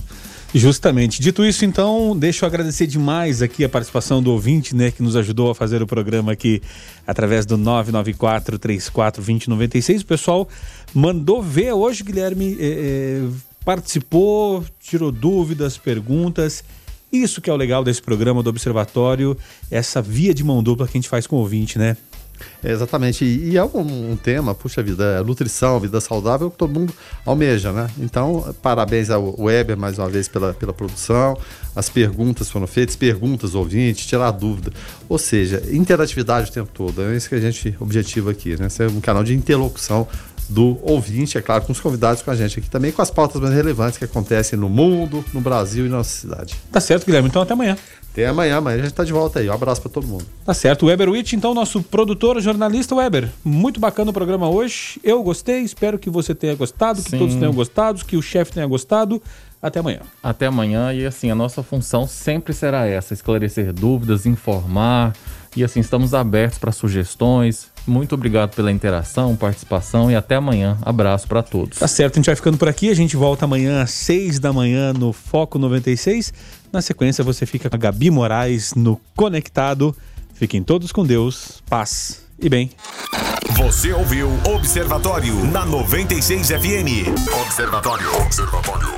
Justamente. Dito isso, então, deixa eu agradecer demais aqui a participação do ouvinte, né, que nos ajudou a fazer o programa aqui através do 994 34 2096. O pessoal mandou ver hoje, Guilherme, é, é, participou, tirou dúvidas, perguntas. Isso que é o legal desse programa do Observatório, essa via de mão dupla que a gente faz com o ouvinte, né? É, exatamente. E, é um, um, tema, puxa vida, é nutrição, vida saudável, que todo mundo almeja, né? Então, parabéns ao Weber mais uma vez pela, pela produção. As perguntas foram feitas, perguntas ouvintes, tirar dúvida. Ou seja, interatividade o tempo todo. É isso que a gente objetiva aqui, né? Ser um canal de interlocução do ouvinte, é claro, com os convidados com a gente aqui também, com as pautas mais relevantes que acontecem no mundo, no Brasil e na nossa cidade. Tá certo, Guilherme. Então até amanhã. Até amanhã, amanhã a gente tá de volta aí. Um abraço para todo mundo. Tá certo. Weber Witt, então, nosso produtor, jornalista Weber. Muito bacana o programa hoje. Eu gostei, espero que você tenha gostado, que Sim. todos tenham gostado, que o chefe tenha gostado. Até amanhã. Até amanhã e assim, a nossa função sempre será essa: esclarecer dúvidas, informar, E assim, estamos abertos para sugestões. Muito obrigado pela interação, participação e até amanhã. Abraço para todos. Tá certo, a gente vai ficando por aqui. A gente volta amanhã às 6 da manhã no Foco 96. Na sequência, você fica com a Gabi Moraes no Conectado. Fiquem todos com Deus, paz e bem. Você ouviu Observatório na 96 FM. Observatório. Observatório.